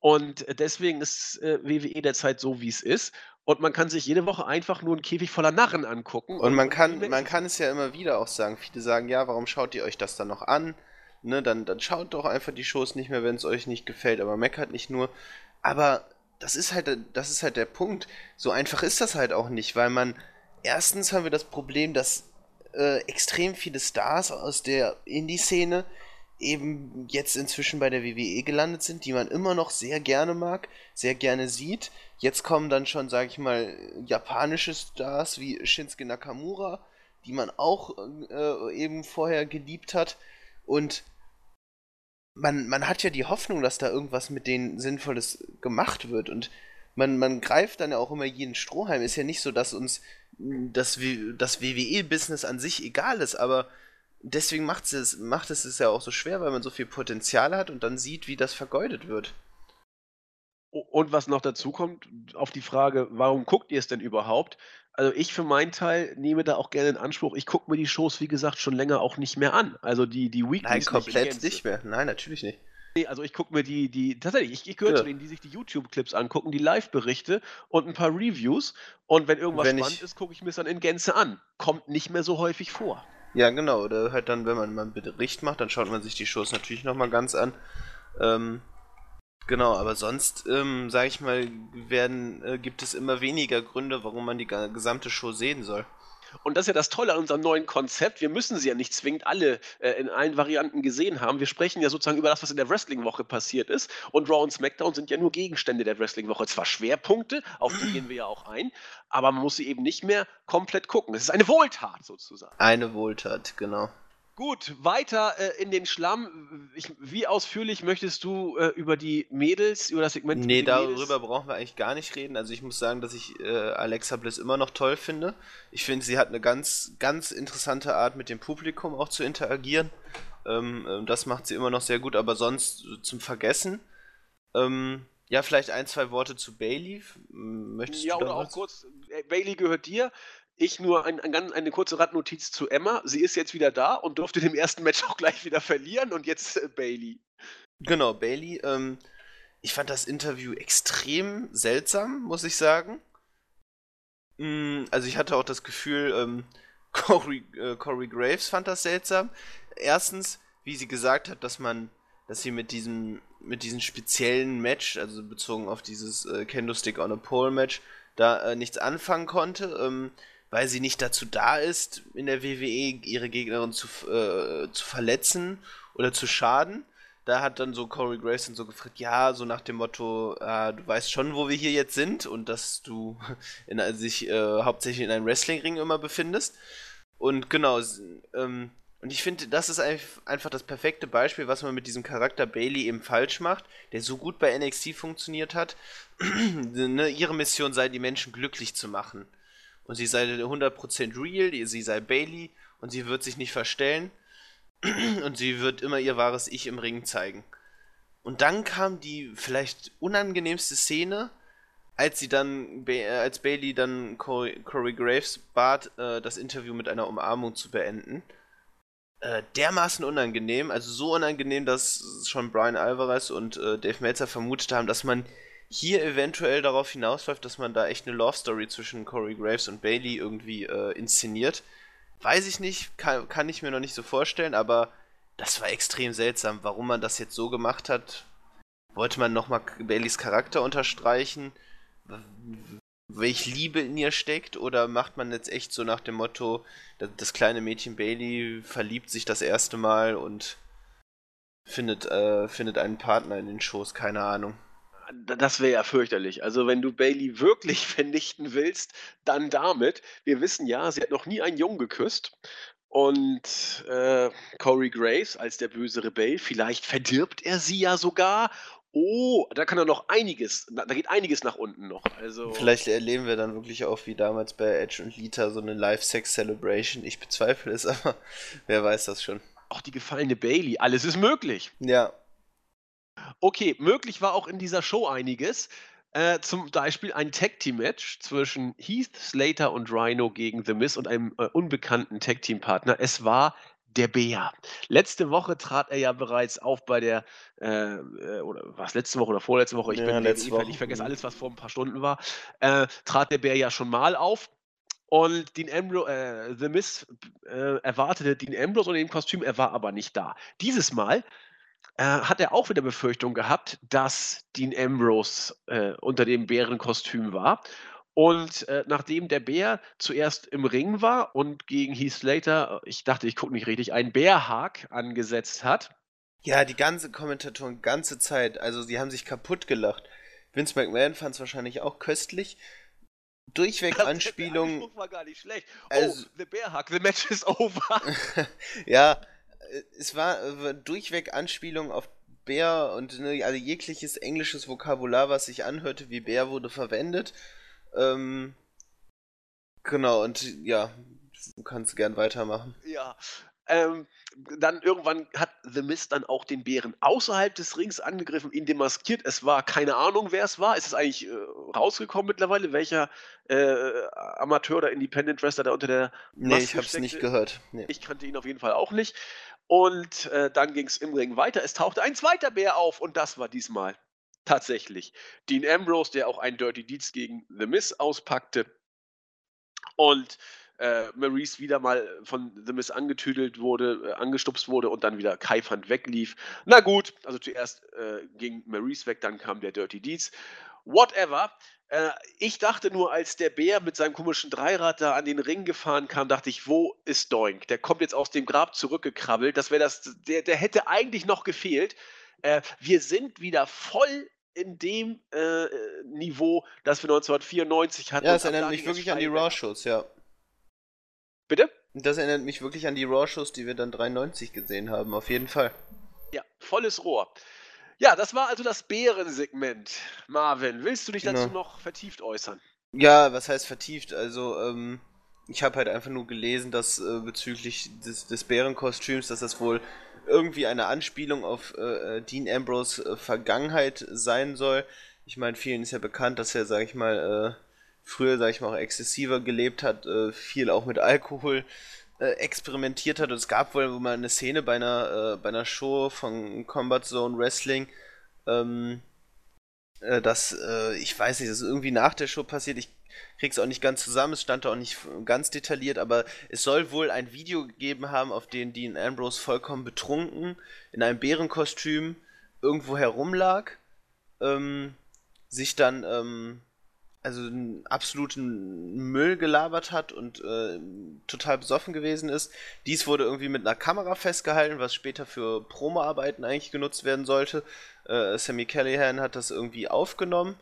Und deswegen ist äh, WWE derzeit so, wie es ist. Und man kann sich jede Woche einfach nur einen Käfig voller Narren angucken. Und, man kann, man kann es ja immer wieder auch sagen. Viele sagen, ja, warum schaut ihr euch das dann noch an? Ne, dann, dann schaut doch einfach die Shows nicht mehr, wenn es euch nicht gefällt. Aber meckert nicht nur. Aber das ist halt, das ist halt der Punkt. So einfach ist das halt auch nicht, weil man, erstens haben wir das Problem, dass äh, extrem viele Stars aus der Indie-Szene eben jetzt inzwischen bei der WWE gelandet sind, die man immer noch sehr gerne mag, sehr gerne sieht. Jetzt kommen dann schon, sag ich mal, japanische Stars wie Shinsuke Nakamura, die man auch äh, eben vorher geliebt hat. Und man, man hat ja die Hoffnung, dass da irgendwas mit denen Sinnvolles gemacht wird und man, man greift dann ja auch immer jeden Strohhalm. Ist ja nicht so, dass uns das, das WWE-Business an sich egal ist, aber deswegen es, macht es es ja auch so schwer, weil man so viel Potenzial hat und dann sieht, wie das vergeudet wird. Und was noch dazu kommt, auf die Frage, warum guckt ihr es denn überhaupt? Also ich für meinen Teil nehme da auch gerne in Anspruch, ich gucke mir die Shows, wie gesagt, schon länger auch nicht mehr an. Also die, die Weeklies Nein, komplett nicht, nicht mehr. Nein, natürlich nicht. Nee, also ich gucke mir die, die, tatsächlich, ich, ich gehöre Ja. zu denen, die sich die YouTube-Clips angucken, die Live-Berichte und ein paar Reviews. Und wenn irgendwas Wenn spannend ich- ist, gucke ich mir es dann in Gänze an. Kommt nicht mehr so häufig vor. Ja, genau. Oder halt dann, wenn man mal einen Bericht macht, dann schaut man sich die Shows natürlich nochmal ganz an. Ähm, genau, aber sonst, ähm, sag ich mal, werden, äh, gibt es immer weniger Gründe, warum man die gesamte Show sehen soll. Und das ist ja das Tolle an unserem neuen Konzept. Wir müssen sie ja nicht zwingend alle äh, in allen Varianten gesehen haben. Wir sprechen ja sozusagen über das, was in der Wrestling-Woche passiert ist. Und Raw und SmackDown sind ja nur Gegenstände der Wrestling-Woche. Zwar Schwerpunkte, auf die gehen wir ja auch ein, aber man muss sie eben nicht mehr komplett gucken. Es ist eine Wohltat sozusagen. Eine Wohltat, genau. Gut, weiter äh, in den Schlamm. Ich, wie ausführlich möchtest du äh, über die Mädels, über das Segment? Nee, über die Mädels? darüber brauchen wir eigentlich gar nicht reden. Also ich muss sagen, dass ich äh, Alexa Bliss immer noch toll finde. Ich finde, sie hat eine ganz, ganz interessante Art, mit dem Publikum auch zu interagieren. Ähm, ähm, das macht sie immer noch sehr gut, aber sonst äh, zum Vergessen. Ähm, ja, vielleicht ein, zwei Worte zu Bailey. Möchtest Ja, du oder auch was? kurz, äh, Bailey gehört dir. Ich nur ein, ein, eine kurze Randnotiz zu Emma. Sie ist jetzt wieder da und durfte im ersten Match <laughs> auch gleich wieder verlieren und jetzt äh, Bailey. Genau, Bailey. Ähm, ich fand das Interview extrem seltsam, muss ich sagen. Mm, Also ich hatte auch das Gefühl, ähm, <laughs> Corey, äh, Corey Graves fand das seltsam. Erstens, wie sie gesagt hat, dass man, dass sie mit diesem, mit diesem speziellen Match, also bezogen auf dieses äh, Kendo Stick on a Pole Match, da äh, nichts anfangen konnte, ähm, weil sie nicht dazu da ist, in der WWE ihre Gegnerin zu, äh, zu verletzen oder zu schaden. Da hat dann so Corey Graves dann so gefragt, ja, so nach dem Motto, äh, du weißt schon, wo wir hier jetzt sind und dass du <laughs> in, also sich äh, hauptsächlich in einem Wrestlingring immer befindest. Und genau, ähm, und ich finde, das ist einf- einfach das perfekte Beispiel, was man mit diesem Charakter Bailey eben falsch macht, der so gut bei NXT funktioniert hat. <clears throat> ne, ihre Mission sei, die Menschen glücklich zu machen. Und sie sei 100% real, sie sei Bailey und sie wird sich nicht verstellen. <clears throat> und sie wird immer ihr wahres Ich im Ring zeigen. Und dann kam die vielleicht unangenehmste Szene, als sie dann, äh, als Bailey dann Corey, Graves bat, äh, das Interview mit einer Umarmung zu beenden. Äh, dermaßen unangenehm, also so unangenehm, dass schon Brian Alvarez und Dave Meltzer vermutet haben, dass man hier eventuell darauf hinausläuft, dass man da echt eine Love Story zwischen Corey Graves und Bailey irgendwie äh, inszeniert. Weiß ich nicht, kann, kann ich mir noch nicht so vorstellen, aber das war extrem seltsam. Warum man das jetzt so gemacht hat, wollte man nochmal Baileys Charakter unterstreichen, welche Liebe in ihr steckt, oder macht man jetzt echt so nach dem Motto, das, kleine Mädchen Bailey verliebt sich das erste Mal und findet, äh, findet einen Partner in den Schoß, keine Ahnung. Das wäre ja fürchterlich. Also, wenn du Bailey wirklich <laughs> vernichten willst, dann damit. Wir wissen ja, sie hat noch nie einen Jungen geküsst. Und äh, Corey Graves als der böse Rebell, vielleicht verdirbt er sie ja sogar. Oh, da kann er noch einiges, da da geht einiges nach unten noch. Also, Vielleicht erleben wir dann wirklich auch wie damals bei Edge und Lita so eine Live-Sex-Celebration. Ich bezweifle es, <laughs> aber wer weiß das schon. auch die gefallene Bailey, alles ist möglich. Ja, Okay, möglich war auch in dieser Show einiges. Äh, zum Beispiel ein Tag-Team-Match zwischen Heath Slater und Rhino gegen The Miz und einem äh, unbekannten Tag-Team-Partner. Es war der Bär. Letzte Woche trat er ja bereits auf bei der, äh, äh, oder was, letzte Woche oder vorletzte Woche? Ich Ja, bin letzte Woche. ich vergesse Mhm. alles, was vor ein paar Stunden war. Äh, trat der Bär ja schon mal auf. Und Dean Ambrose, äh, The Miz äh, erwartete Dean Ambrose unter dem Kostüm, er war aber nicht da. Dieses Mal äh, hat er auch wieder Befürchtung gehabt, dass Dean Ambrose äh, unter dem Bärenkostüm war. Und äh, nachdem der Bär zuerst im Ring war und gegen Heath Slater, äh, ich dachte, ich gucke nicht richtig, einen Bärhag angesetzt hat, Ja, die ganze Kommentatoren, ganze Zeit, also sie haben sich kaputt gelacht. Vince McMahon fand es wahrscheinlich auch köstlich. Durchweg der Anspielungen, Anspruch war gar nicht schlecht. Also- oh, the Bärhag, the match is over. <laughs> ja, es war äh, durchweg Anspielungen auf Bär und ne, also jegliches englisches Vokabular, was sich anhörte wie Bär, wurde verwendet. Ähm, genau, und ja, du kannst gern weitermachen. Ja. Ähm, dann irgendwann hat The Mist dann auch den Bären außerhalb des Rings angegriffen, ihn demaskiert. Es war keine Ahnung, wer es war. Ist es eigentlich äh, rausgekommen mittlerweile, welcher äh, Amateur oder Independent Wrestler da unter der Nee, Maske ich hab's steckte? nicht gehört. Nee. Ich kannte ihn auf jeden Fall auch nicht. Und äh, dann ging es im Ring weiter. Es tauchte ein zweiter Bär auf und das war diesmal tatsächlich Dean Ambrose, der auch ein Dirty Deeds gegen The Miz auspackte. Und äh, Maurice wieder mal von The Miz angetüdelt wurde, äh, angestupst wurde und dann wieder Kaifand weglief. Na gut, also zuerst äh, ging Maurice weg, dann kam der Dirty Deeds. Whatever. Äh, ich dachte nur, als der Bär mit seinem komischen Dreirad da an den Ring gefahren kam, dachte ich, wo ist Doink? Der kommt jetzt aus dem Grab zurückgekrabbelt. Das wäre das, der, der hätte eigentlich noch gefehlt. Äh, wir sind wieder voll in dem äh, Niveau, das wir 1994 hatten. Ja, das erinnert mich wirklich an die Raw-Shows, ja. Bitte? Das erinnert mich wirklich an die Raw-Shows, die wir dann 93 gesehen haben, auf jeden Fall. Ja, volles Rohr. Ja, das war also das Bärensegment. Marvin, willst du dich genau. dazu noch vertieft äußern? Ja, was heißt vertieft? Also, ähm, ich habe halt einfach nur gelesen, dass äh, bezüglich des, des Bärenkostüms, dass das wohl irgendwie eine Anspielung auf äh, äh Dean Ambrose äh, Vergangenheit sein soll. Ich meine, vielen ist ja bekannt, dass er, sag ich mal, äh, früher, sag ich mal, auch exzessiver gelebt hat, äh, viel auch mit Alkohol äh, experimentiert hat. Und es gab wohl mal eine Szene bei einer, äh, bei einer Show von Combat Zone Wrestling, ähm, äh, dass, äh, ich weiß nicht, das ist irgendwie nach der Show passiert. Ich krieg's auch nicht ganz zusammen, es stand auch nicht ganz detailliert, aber es soll wohl ein Video gegeben haben, auf dem Dean Ambrose vollkommen betrunken in einem Bärenkostüm irgendwo herumlag, ähm, sich dann ähm, also einen absoluten Müll gelabert hat und äh, total besoffen gewesen ist. Dies wurde irgendwie mit einer Kamera festgehalten, was später für Promoarbeiten eigentlich genutzt werden sollte. Äh, Sammy Callahan hat das irgendwie aufgenommen,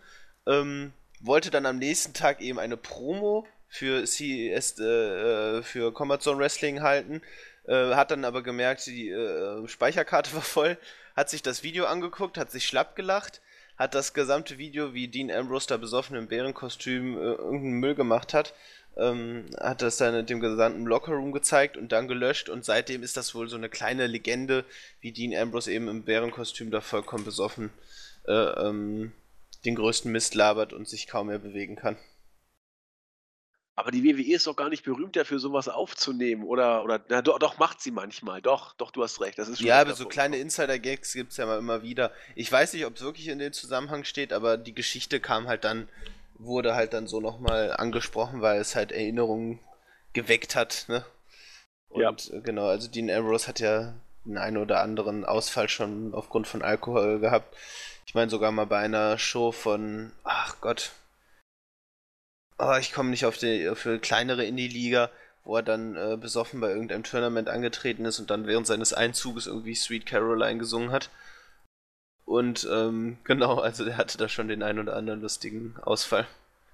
ähm, wollte dann am nächsten Tag eben eine Promo für CES, äh, für Combat Zone Wrestling halten, äh, hat dann aber gemerkt, die äh, Speicherkarte <laughs> war voll, hat sich das Video angeguckt, hat sich schlapp gelacht hat das gesamte Video, wie Dean Ambrose da besoffen im Bärenkostüm äh, irgendeinen Müll gemacht hat, ähm, hat das dann dem gesamten Lockerroom gezeigt und dann gelöscht und seitdem ist das wohl so eine kleine Legende, wie Dean Ambrose eben im Bärenkostüm da vollkommen besoffen äh, ähm, den größten Mist labert und sich kaum mehr bewegen kann. Aber die WWE ist doch gar nicht berühmt dafür, sowas aufzunehmen. Oder, oder na, doch, doch, macht sie manchmal. Doch, doch, du hast recht. Das ist ja, aber so kleine Insider-Gags gibt es ja mal immer wieder. Ich weiß nicht, ob es wirklich in dem Zusammenhang steht, aber die Geschichte kam halt dann, wurde halt dann so nochmal angesprochen, weil es halt Erinnerungen geweckt hat. Ne? Und ja. Äh, genau, also Dean Ambrose hat ja einen einen oder anderen Ausfall schon aufgrund von Alkohol gehabt. Ich meine sogar mal bei einer Show von, ach Gott, oh, ich komme nicht auf die für kleinere Indie-Liga, wo er dann äh, besoffen bei irgendeinem Tournament angetreten ist und dann während seines Einzuges irgendwie Sweet Caroline gesungen hat. Und ähm, <laughs> genau, also der hatte da schon den einen oder anderen lustigen Ausfall.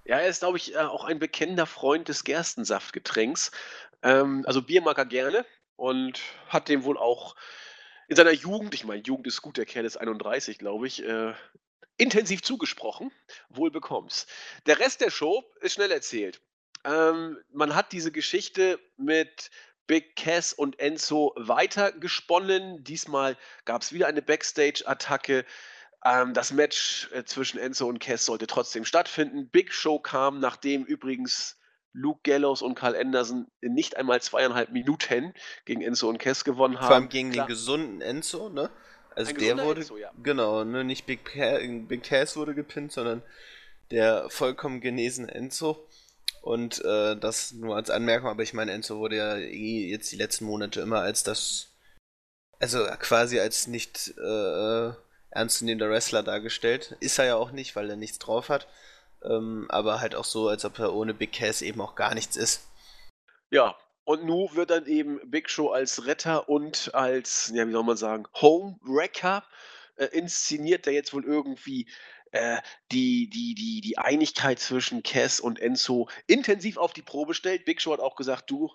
Ja, er ist, glaube ich, äh, auch ein bekennender Freund des Gerstensaftgetränks. Ähm, also Bier mag er gerne und hat dem wohl auch in seiner Jugend, ich meine, Jugend ist gut, der Kerl ist 31, glaube ich, äh, intensiv zugesprochen, wohl bekommst. Der Rest der Show ist schnell erzählt. Ähm, man hat diese Geschichte mit Big Cass und Enzo weitergesponnen. Diesmal gab es wieder eine Backstage-Attacke. Ähm, das Match äh, zwischen Enzo und Cass sollte trotzdem stattfinden. Big Show kam, nachdem übrigens Luke Gallows und Carl Anderson in nicht einmal zweieinhalb Minuten gegen Enzo und Cass gewonnen haben. Vor allem gegen Klar. den gesunden Enzo, ne? Also der wurde, Enzo, ja. genau, ne, nicht Big, Big Cass wurde gepinnt, sondern der vollkommen genesen Enzo. Und äh, das nur als Anmerkung, aber ich meine, Enzo wurde ja eh jetzt die letzten Monate immer als das, also quasi als nicht äh, ernstzunehmender Wrestler dargestellt. Ist er ja auch nicht, weil er nichts drauf hat. Ähm, aber halt auch so, als ob er ohne Big Cass eben auch gar nichts ist. Ja, und Nu wird dann eben Big Show als Retter und als, ja, wie soll man sagen, Home-Wrecker äh, inszeniert, der jetzt wohl irgendwie äh, die, die, die, die Einigkeit zwischen Cass und Enzo intensiv auf die Probe stellt. Big Show hat auch gesagt, du,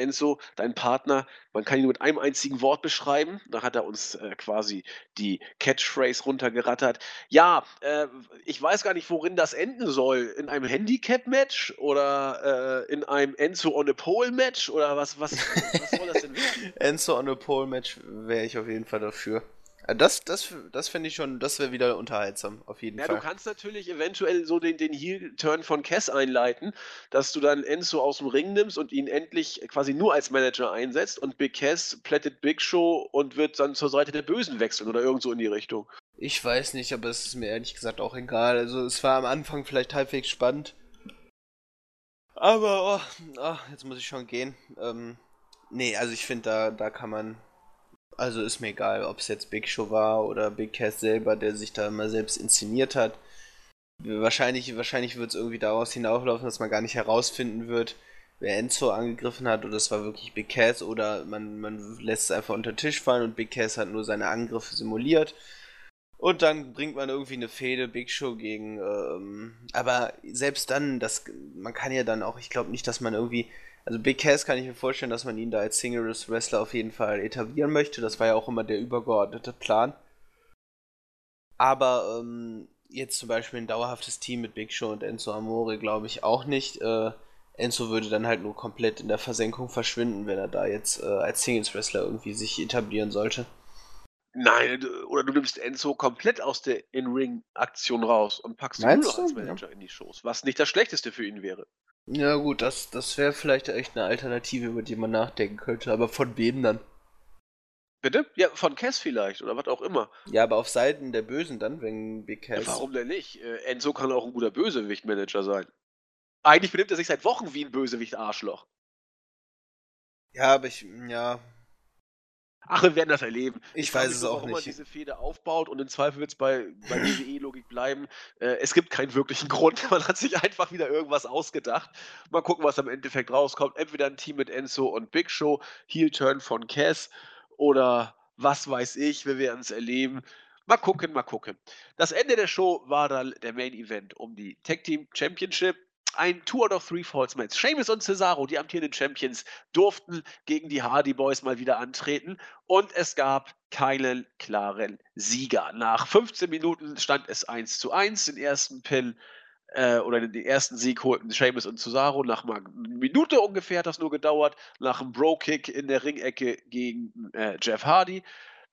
Enzo, dein Partner, man kann ihn nur mit einem einzigen Wort beschreiben. Da hat er uns äh, quasi die Catchphrase runtergerattert. Ja, äh, ich weiß gar nicht, worin das enden soll. In einem Handicap-Match oder äh, in einem Enzo on a Pole-Match oder was, was, was soll das denn werden? <laughs> Enzo on a Pole-Match wäre ich auf jeden Fall dafür. Äh, das, das, das fände ich schon, das wäre wieder unterhaltsam, auf jeden ja, Fall. du kannst natürlich eventuell so den, den Heel-Turn von Cass einleiten, dass du dann Enzo aus dem Ring nimmst und ihn endlich quasi nur als Manager einsetzt und Big Cass plättet Big Show und wird dann zur Seite der Bösen wechseln oder irgend so in die Richtung. Ich weiß nicht, aber es ist mir ehrlich gesagt auch egal. Also es war am Anfang vielleicht halbwegs spannend. Aber, oh, oh jetzt muss ich schon gehen. Ähm, nee, also ich finde, da, da kann man also ist mir egal, ob es jetzt Big Show war oder Big Cass selber, der sich da immer selbst inszeniert hat. Wahrscheinlich, wahrscheinlich wird es irgendwie daraus hinauflaufen, dass man gar nicht herausfinden wird, wer Enzo angegriffen hat oder es war wirklich Big Cass oder man, man lässt es einfach unter den Tisch fallen und Big Cass hat nur seine Angriffe simuliert. Und dann bringt man irgendwie eine Fehde Big Show gegen. Ähm, aber selbst dann, das, man kann ja dann auch, ich glaube nicht, dass man irgendwie also Big Cass kann ich mir vorstellen, dass man ihn da als Singles Wrestler auf jeden Fall etablieren möchte. Das war ja auch immer der übergeordnete Plan. Aber ähm, jetzt zum Beispiel ein dauerhaftes Team mit Big Show und Enzo Amore glaube ich auch nicht. Äh, Enzo würde dann halt nur komplett in der Versenkung verschwinden, wenn er da jetzt äh, als Singles Wrestler irgendwie sich etablieren sollte. Nein, oder du nimmst Enzo komplett aus der In-Ring-Aktion raus und packst ihn nur noch als Manager ja. in die Shows, was nicht das Schlechteste für ihn wäre. Ja gut, das, das wäre vielleicht echt eine Alternative, über die man nachdenken könnte. Aber von wem dann? Bitte? Ja, von Cass vielleicht oder was auch immer. Ja, aber auf Seiten der Bösen dann, wenn Big Cass. Ja, warum denn nicht? Äh, Enzo kann auch ein guter Bösewicht-Manager sein. Eigentlich benimmt er sich seit Wochen wie ein Bösewicht-Arschloch. Ja, aber ich, ja, Ach, wir werden das erleben. Ich, ich weiß es auch nicht. man diese Fehde aufbaut und im Zweifel wird es bei, bei WWE-Logik bleiben. Äh, es gibt keinen wirklichen <laughs> Grund. Man hat sich einfach wieder irgendwas ausgedacht. Mal gucken, was am Endeffekt rauskommt. Entweder ein Team mit Enzo und Big Show, Heel-Turn von Cass oder was weiß ich. Wir werden es erleben. Mal gucken, mal gucken. Das Ende der Show war dann der Main Event um die Tag Team Championship ein Two out of Three Falls Match. Sheamus und Cesaro, die amtierenden Champions, durften gegen die Hardy Boys mal wieder antreten und es gab keinen klaren Sieger. Nach 15 Minuten stand es 1 zu 1. Den ersten Pin äh, oder den ersten Sieg holten Sheamus und Cesaro. Nach einer Minute ungefähr hat das nur gedauert. Nach einem Bro-Kick in der Ringecke gegen äh, Jeff Hardy.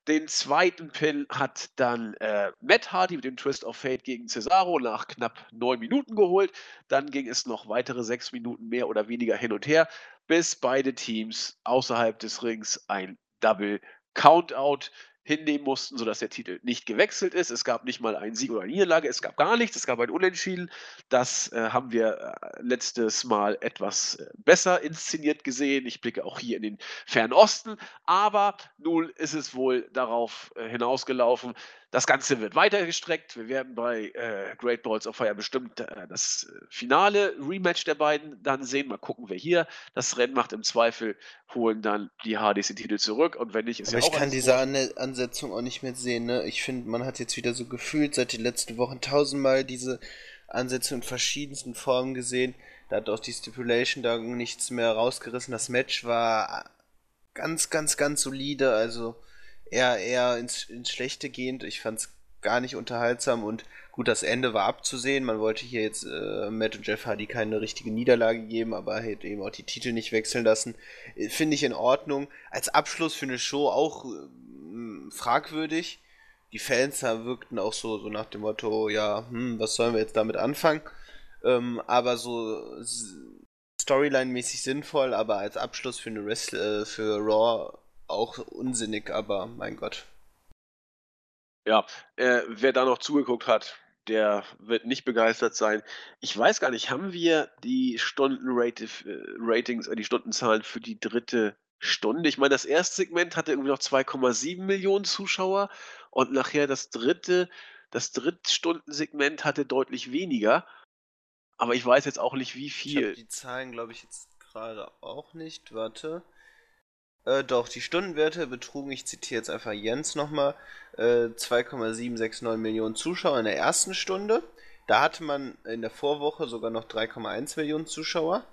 Den zweiten Pin hat dann äh, Matt Hardy mit dem Twist of Fate gegen Cesaro nach knapp neun Minuten geholt. Dann ging es noch weitere sechs Minuten mehr oder weniger hin und her, bis beide Teams außerhalb des Rings ein Double Countout hinnehmen mussten, sodass der Titel nicht gewechselt ist. Es gab nicht mal einen Sieg oder eine Niederlage, es gab gar nichts, es gab ein Unentschieden. Das äh, haben wir äh, letztes Mal etwas äh, besser inszeniert gesehen. Ich blicke auch hier in den Fernosten, aber nun ist es wohl darauf äh, hinausgelaufen, das Ganze wird weitergestreckt. Wir werden bei äh, Great Balls of Fire bestimmt äh, das äh, finale Rematch der beiden dann sehen. Mal gucken, wer hier das Rennen macht. Im Zweifel holen dann die Hardys den Titel zurück. Und wenn nicht, ist Aber ja ich kann diese An Ansetzung auch nicht mehr sehen. Ne? Ich finde, man hat jetzt wieder so gefühlt seit den letzten Wochen tausendmal diese Ansetzung in verschiedensten Formen gesehen. Da hat auch die Stipulation da nichts mehr rausgerissen. Das Match war ganz, ganz, ganz solide. Also eher, eher ins, ins Schlechte gehend. Ich fand es gar nicht unterhaltsam und gut, das Ende war abzusehen. Man wollte hier jetzt äh, Matt und Jeff Hardy keine richtige Niederlage geben, aber hätte eben auch die Titel nicht wechseln lassen. Äh, finde ich in Ordnung. Als Abschluss für eine Show auch äh, fragwürdig. Die Fans da wirkten auch so, so nach dem Motto, ja, hm, was sollen wir jetzt damit anfangen? Ähm, aber so Storyline-mäßig sinnvoll, aber als Abschluss für eine Rest äh, für Raw auch unsinnig, aber mein Gott. Ja, äh, wer da noch zugeguckt hat, der wird nicht begeistert sein. Ich weiß gar nicht, haben wir die Stunden-Ratings, äh, äh, die Stundenzahlen für die dritte Stunde? Ich meine, das erste Segment hatte irgendwie noch 2,7 Millionen Zuschauer und nachher das dritte, das Drittstundensegment hatte deutlich weniger. Aber ich weiß jetzt auch nicht, wie viel. Ich habe die Zahlen, glaube ich, jetzt gerade auch nicht. Warte. Äh, doch, die Stundenwerte betrugen, ich zitiere jetzt einfach Jens nochmal, äh, 2,769 Millionen Zuschauer in der ersten Stunde. Da hatte man in der Vorwoche sogar noch 3,1 Millionen Zuschauer.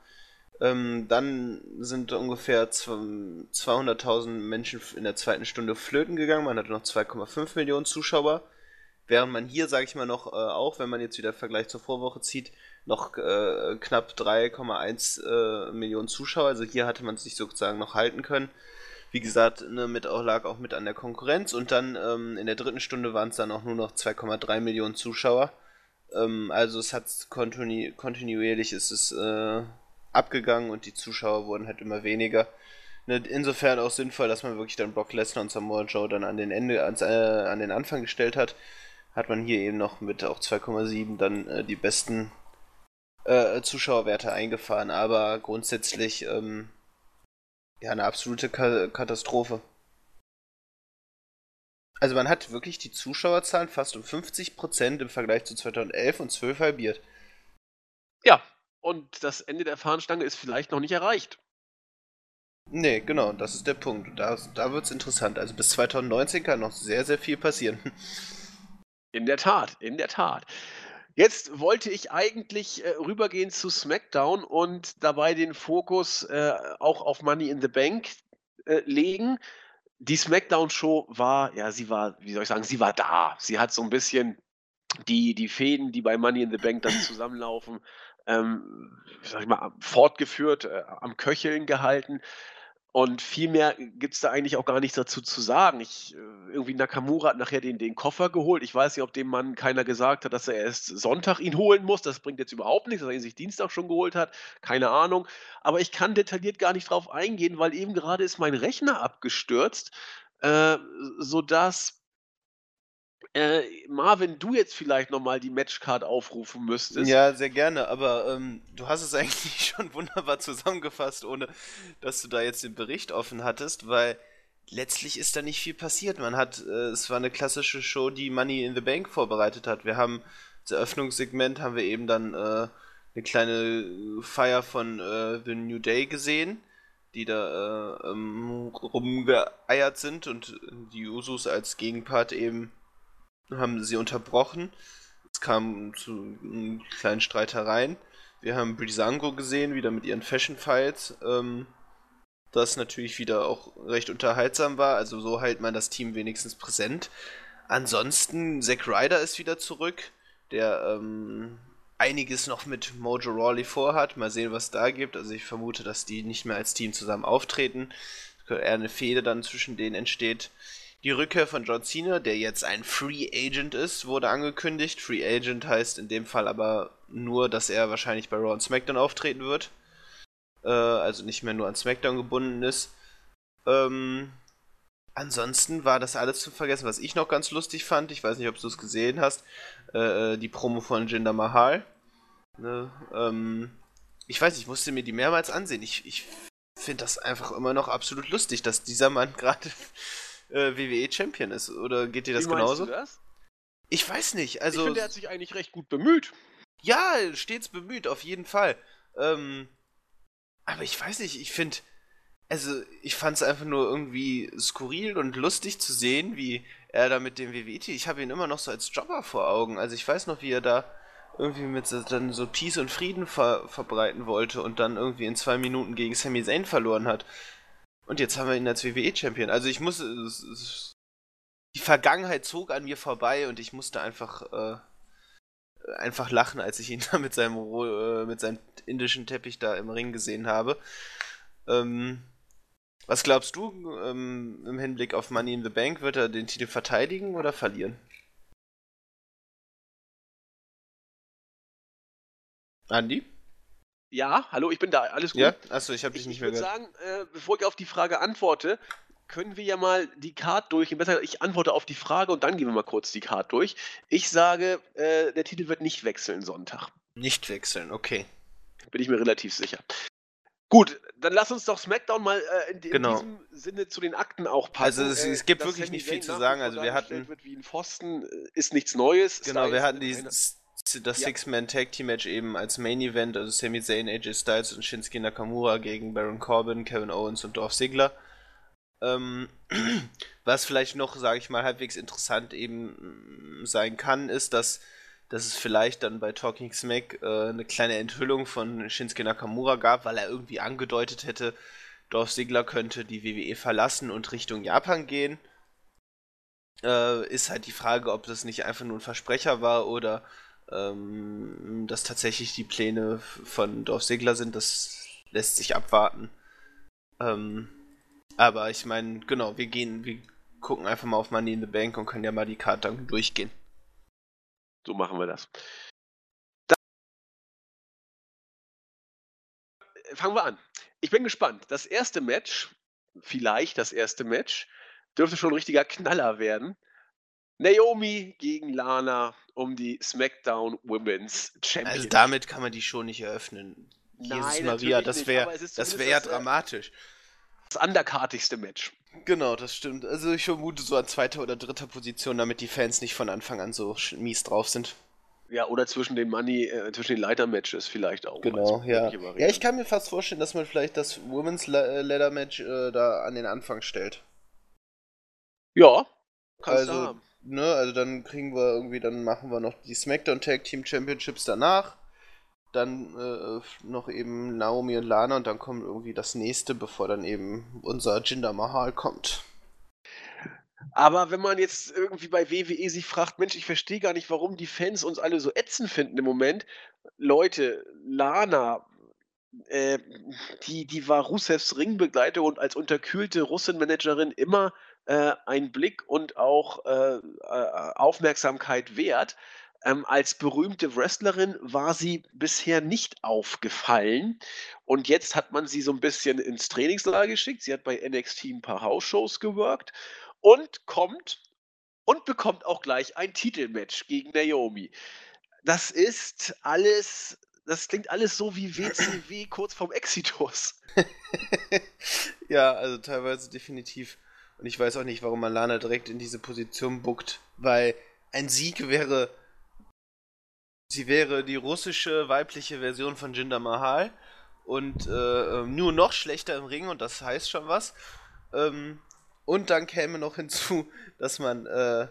Ähm, dann sind ungefähr 200.000 Menschen in der zweiten Stunde flöten gegangen. Man hatte noch 2,5 Millionen Zuschauer. Während man hier, sage ich mal noch, äh, auch wenn man jetzt wieder Vergleich zur Vorwoche zieht, noch äh, knapp 3,1 äh, Millionen Zuschauer. Also hier hatte man sich sozusagen noch halten können. wie gesagt, ne, mit auch, lag auch mit an der Konkurrenz und dann ähm, in der dritten Stunde waren es dann auch nur noch 2,3 Millionen Zuschauer. Ähm, also es hat kontinu kontinuierlich ist es äh, abgegangen und die Zuschauer wurden halt immer weniger. Ne, insofern auch sinnvoll, dass man wirklich dann Brock Lesnar und Samoa Joe dann an den Ende, ans, äh, an den Anfang gestellt hat. Hat man hier eben noch mit auch 2,7 dann äh, die besten äh, Zuschauerwerte eingefahren, aber grundsätzlich ähm, ja eine absolute Ka Katastrophe. Also man hat wirklich die Zuschauerzahlen fast um 50% im Vergleich zu 2011 und 12 halbiert. Ja, und das Ende der Fahnenstange ist vielleicht noch nicht erreicht. Nee, genau, das ist der Punkt. Da, da wird es interessant. Also bis 2019 kann noch sehr, sehr viel passieren. In der Tat, in der Tat. Jetzt wollte ich eigentlich äh, rübergehen zu SmackDown und dabei den Fokus äh, auch auf Money in the Bank äh, legen. Die SmackDown-Show war, ja, sie war, wie soll ich sagen, sie war da. Sie hat so ein bisschen die, die Fäden, die bei Money in the Bank dann zusammenlaufen, ähm, sag ich mal, fortgeführt, äh, am Köcheln gehalten. Und viel mehr gibt es da eigentlich auch gar nichts dazu zu sagen. Ich, äh, irgendwie Nakamura hat nachher den, den Koffer geholt. Ich weiß nicht, ob dem Mann keiner gesagt hat, dass er erst Sonntag ihn holen muss. Das bringt jetzt überhaupt nichts, dass er ihn sich Dienstag schon geholt hat. Keine Ahnung. Aber ich kann detailliert gar nicht drauf eingehen, weil eben gerade ist mein Rechner abgestürzt, äh, sodass äh, Marvin, du jetzt vielleicht nochmal die Matchcard aufrufen müsstest. Ja, sehr gerne, aber ähm, du hast es <laughs> eigentlich schon wunderbar zusammengefasst, ohne dass du da jetzt den Bericht offen hattest, weil letztlich ist da nicht viel passiert. Man hat, äh, es war eine klassische Show, die Money in the Bank vorbereitet hat. Wir haben das Eröffnungssegment haben wir eben dann äh, eine kleine Feier von äh, The New Day gesehen, die da äh, ähm, rumgeeiert sind und die Usus als Gegenpart eben haben sie unterbrochen. Es kam zu kleinen Streitereien. Wir haben Brisango gesehen, wieder mit ihren Fashion Fights. Ähm, das natürlich wieder auch recht unterhaltsam war. Also so hält man das Team wenigstens präsent. Ansonsten, Zack Ryder ist wieder zurück, der ähm, einiges noch mit Mojo Rawley vorhat. Mal sehen, was da gibt. Also ich vermute, dass die nicht mehr als Team zusammen auftreten. Eher eine Fehde dann zwischen denen entsteht. Die Rückkehr von John Cena, der jetzt ein Free Agent ist, wurde angekündigt. Free Agent heißt in dem Fall aber nur, dass er wahrscheinlich bei Raw und SmackDown auftreten wird. Äh, also nicht mehr nur an SmackDown gebunden ist. Ähm, ansonsten war das alles zu vergessen. Was ich noch ganz lustig fand, ich weiß nicht, ob du es gesehen hast, äh, äh, die Promo von Jinder Mahal. Ne, ähm, ich weiß, ich musste mir die mehrmals ansehen. Ich, ich finde das einfach immer noch absolut lustig, dass dieser Mann <laughs> gerade äh, WWE Champion ist. Oder geht dir das Wie genauso? Du das? Ich weiß nicht. Also, ich finde, er hat sich eigentlich recht gut bemüht. Ja, stets bemüht, auf jeden Fall. Ähm, aber ich weiß nicht, ich finde, also ich fand es einfach nur irgendwie skurril und lustig zu sehen, wie er da mit dem WWE, ich habe ihn immer noch so als Jobber vor Augen. Also ich weiß noch, wie er da irgendwie mit so, dann so Peace und Frieden ver verbreiten wollte und dann irgendwie in zwei Minuten gegen Sami Zayn verloren hat. Und jetzt haben wir ihn als WWE-Champion. Also ich muss. Es, es, die Vergangenheit zog an mir vorbei und ich musste einfach. Äh, einfach lachen, als ich ihn <laughs> da mit seinem, äh, mit seinem indischen Teppich da im Ring gesehen habe. Ähm, was glaubst du ähm, im Hinblick auf Money in the Bank? Wird er den Titel verteidigen oder verlieren? Andy? Ja, hallo, ich bin da, alles gut. Ja, achso, ich habe dich ich, nicht ich mehr gehört. Ich würde sagen, äh, bevor ich auf die Frage antworte, können wir ja mal die Card durchgehen. Besser, ich antworte auf die Frage und dann gehen wir mal kurz die Card durch. Ich sage, äh, der Titel wird nicht wechseln Sonntag. Nicht wechseln, okay. Bin ich mir relativ sicher. Gut, dann lass uns doch SmackDown mal äh, in, in genau. diesem Sinne zu den Akten auch passen. Also es, es gibt wirklich nicht viel zu sagen. Also wir hatten wird wie ein Pfosten äh, ist nichts Neues. Genau, wir hatten dieses das ja. Six-Man-Tag-Team-Match eben als Main-Event, also Sami Zayn, AJ Styles und Shinsuke Nakamura gegen Baron Corbin, Kevin Owens und Dolph Ziggler. Ähm, <clears throat> was vielleicht noch, sage ich mal, halbwegs interessant eben mm, sein kann, ist, dass, dass es vielleicht dann bei Talking Smack äh, eine kleine Enthüllung von Shinsuke Nakamura gab, weil er irgendwie angedeutet hätte, Dolph Ziggler könnte die WWE verlassen und Richtung Japan gehen. Äh, ist halt die Frage, ob das nicht einfach nur ein Versprecher war oder ähm, dass tatsächlich die Pläne von Dorf Segler sind, das lässt sich abwarten. Ähm, Aber ich meine, genau, wir gehen, wir gucken einfach mal auf Money in the Bank und können ja mal die Karte durchgehen. So machen wir das. fangen wir an. Ich bin gespannt. Das erste Match, vielleicht das erste Match, dürfte schon ein richtiger Knaller werden. Naomi gegen Lana um die SmackDown Women's Championship. Also damit kann man die Show nicht eröffnen. Nein, Jesus Maria, das wäre das wär ja äh, dramatisch. Das underkartigste Match. Genau, das stimmt. Also ich vermute so an zweiter oder dritter Position, damit die Fans nicht von Anfang an so mies drauf sind. Ja, oder zwischen den Money, äh, zwischen den Leiter-Matches vielleicht auch. Genau, ja. Ja, ich kann mir fast vorstellen, dass man vielleicht das Women's äh, Ladder Match äh, da an den Anfang stellt. Ja, kannst also, du haben. Ne, also dann kriegen wir irgendwie, dann machen wir noch die SmackDown Tag Team Championships danach. Dann äh, noch eben Naomi und Lana und dann kommt irgendwie das nächste, bevor dann eben unser Jinder Mahal kommt. Aber wenn man jetzt irgendwie bei WWE sich fragt, Mensch, ich verstehe gar nicht, warum die Fans uns alle so ätzend finden im Moment. Leute, Lana, äh, die, die war Rusevs Ringbegleiter und als unterkühlte Russenmanagerin immer äh, ein Blick und auch äh, äh, Aufmerksamkeit wert. Ähm, als berühmte Wrestlerin war sie bisher nicht aufgefallen. Und jetzt hat man sie so ein bisschen ins Trainingslager geschickt. Sie hat bei NXT ein paar House-Shows gewirkt und kommt und bekommt auch gleich ein Titelmatch gegen Naomi. Das ist alles, das klingt alles so wie WCW kurz vorm Exitus. <laughs> ja, also teilweise definitiv. Und ich weiß auch nicht, warum man Lana direkt in diese Position buckt, weil ein Sieg wäre. Sie wäre die russische weibliche Version von Jinder Mahal und äh, ähm, nur noch schlechter im Ring und das heißt schon was. Ähm, und dann käme noch hinzu, dass man, äh,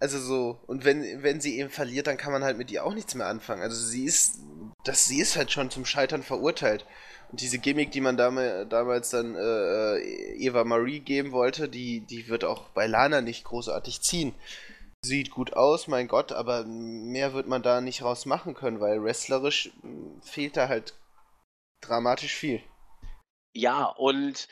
also so, und wenn, wenn sie eben verliert, dann kann man halt mit ihr auch nichts mehr anfangen. Also sie ist, das, sie ist halt schon zum Scheitern verurteilt. Und diese Gimmick, die man damals, damals dann äh, äh, Eva Marie geben wollte, die, die wird auch bei Lana nicht großartig ziehen. Sieht gut aus, mein Gott, aber mehr wird man da nicht raus machen können, weil wrestlerisch hm, fehlt da halt dramatisch viel. Ja, und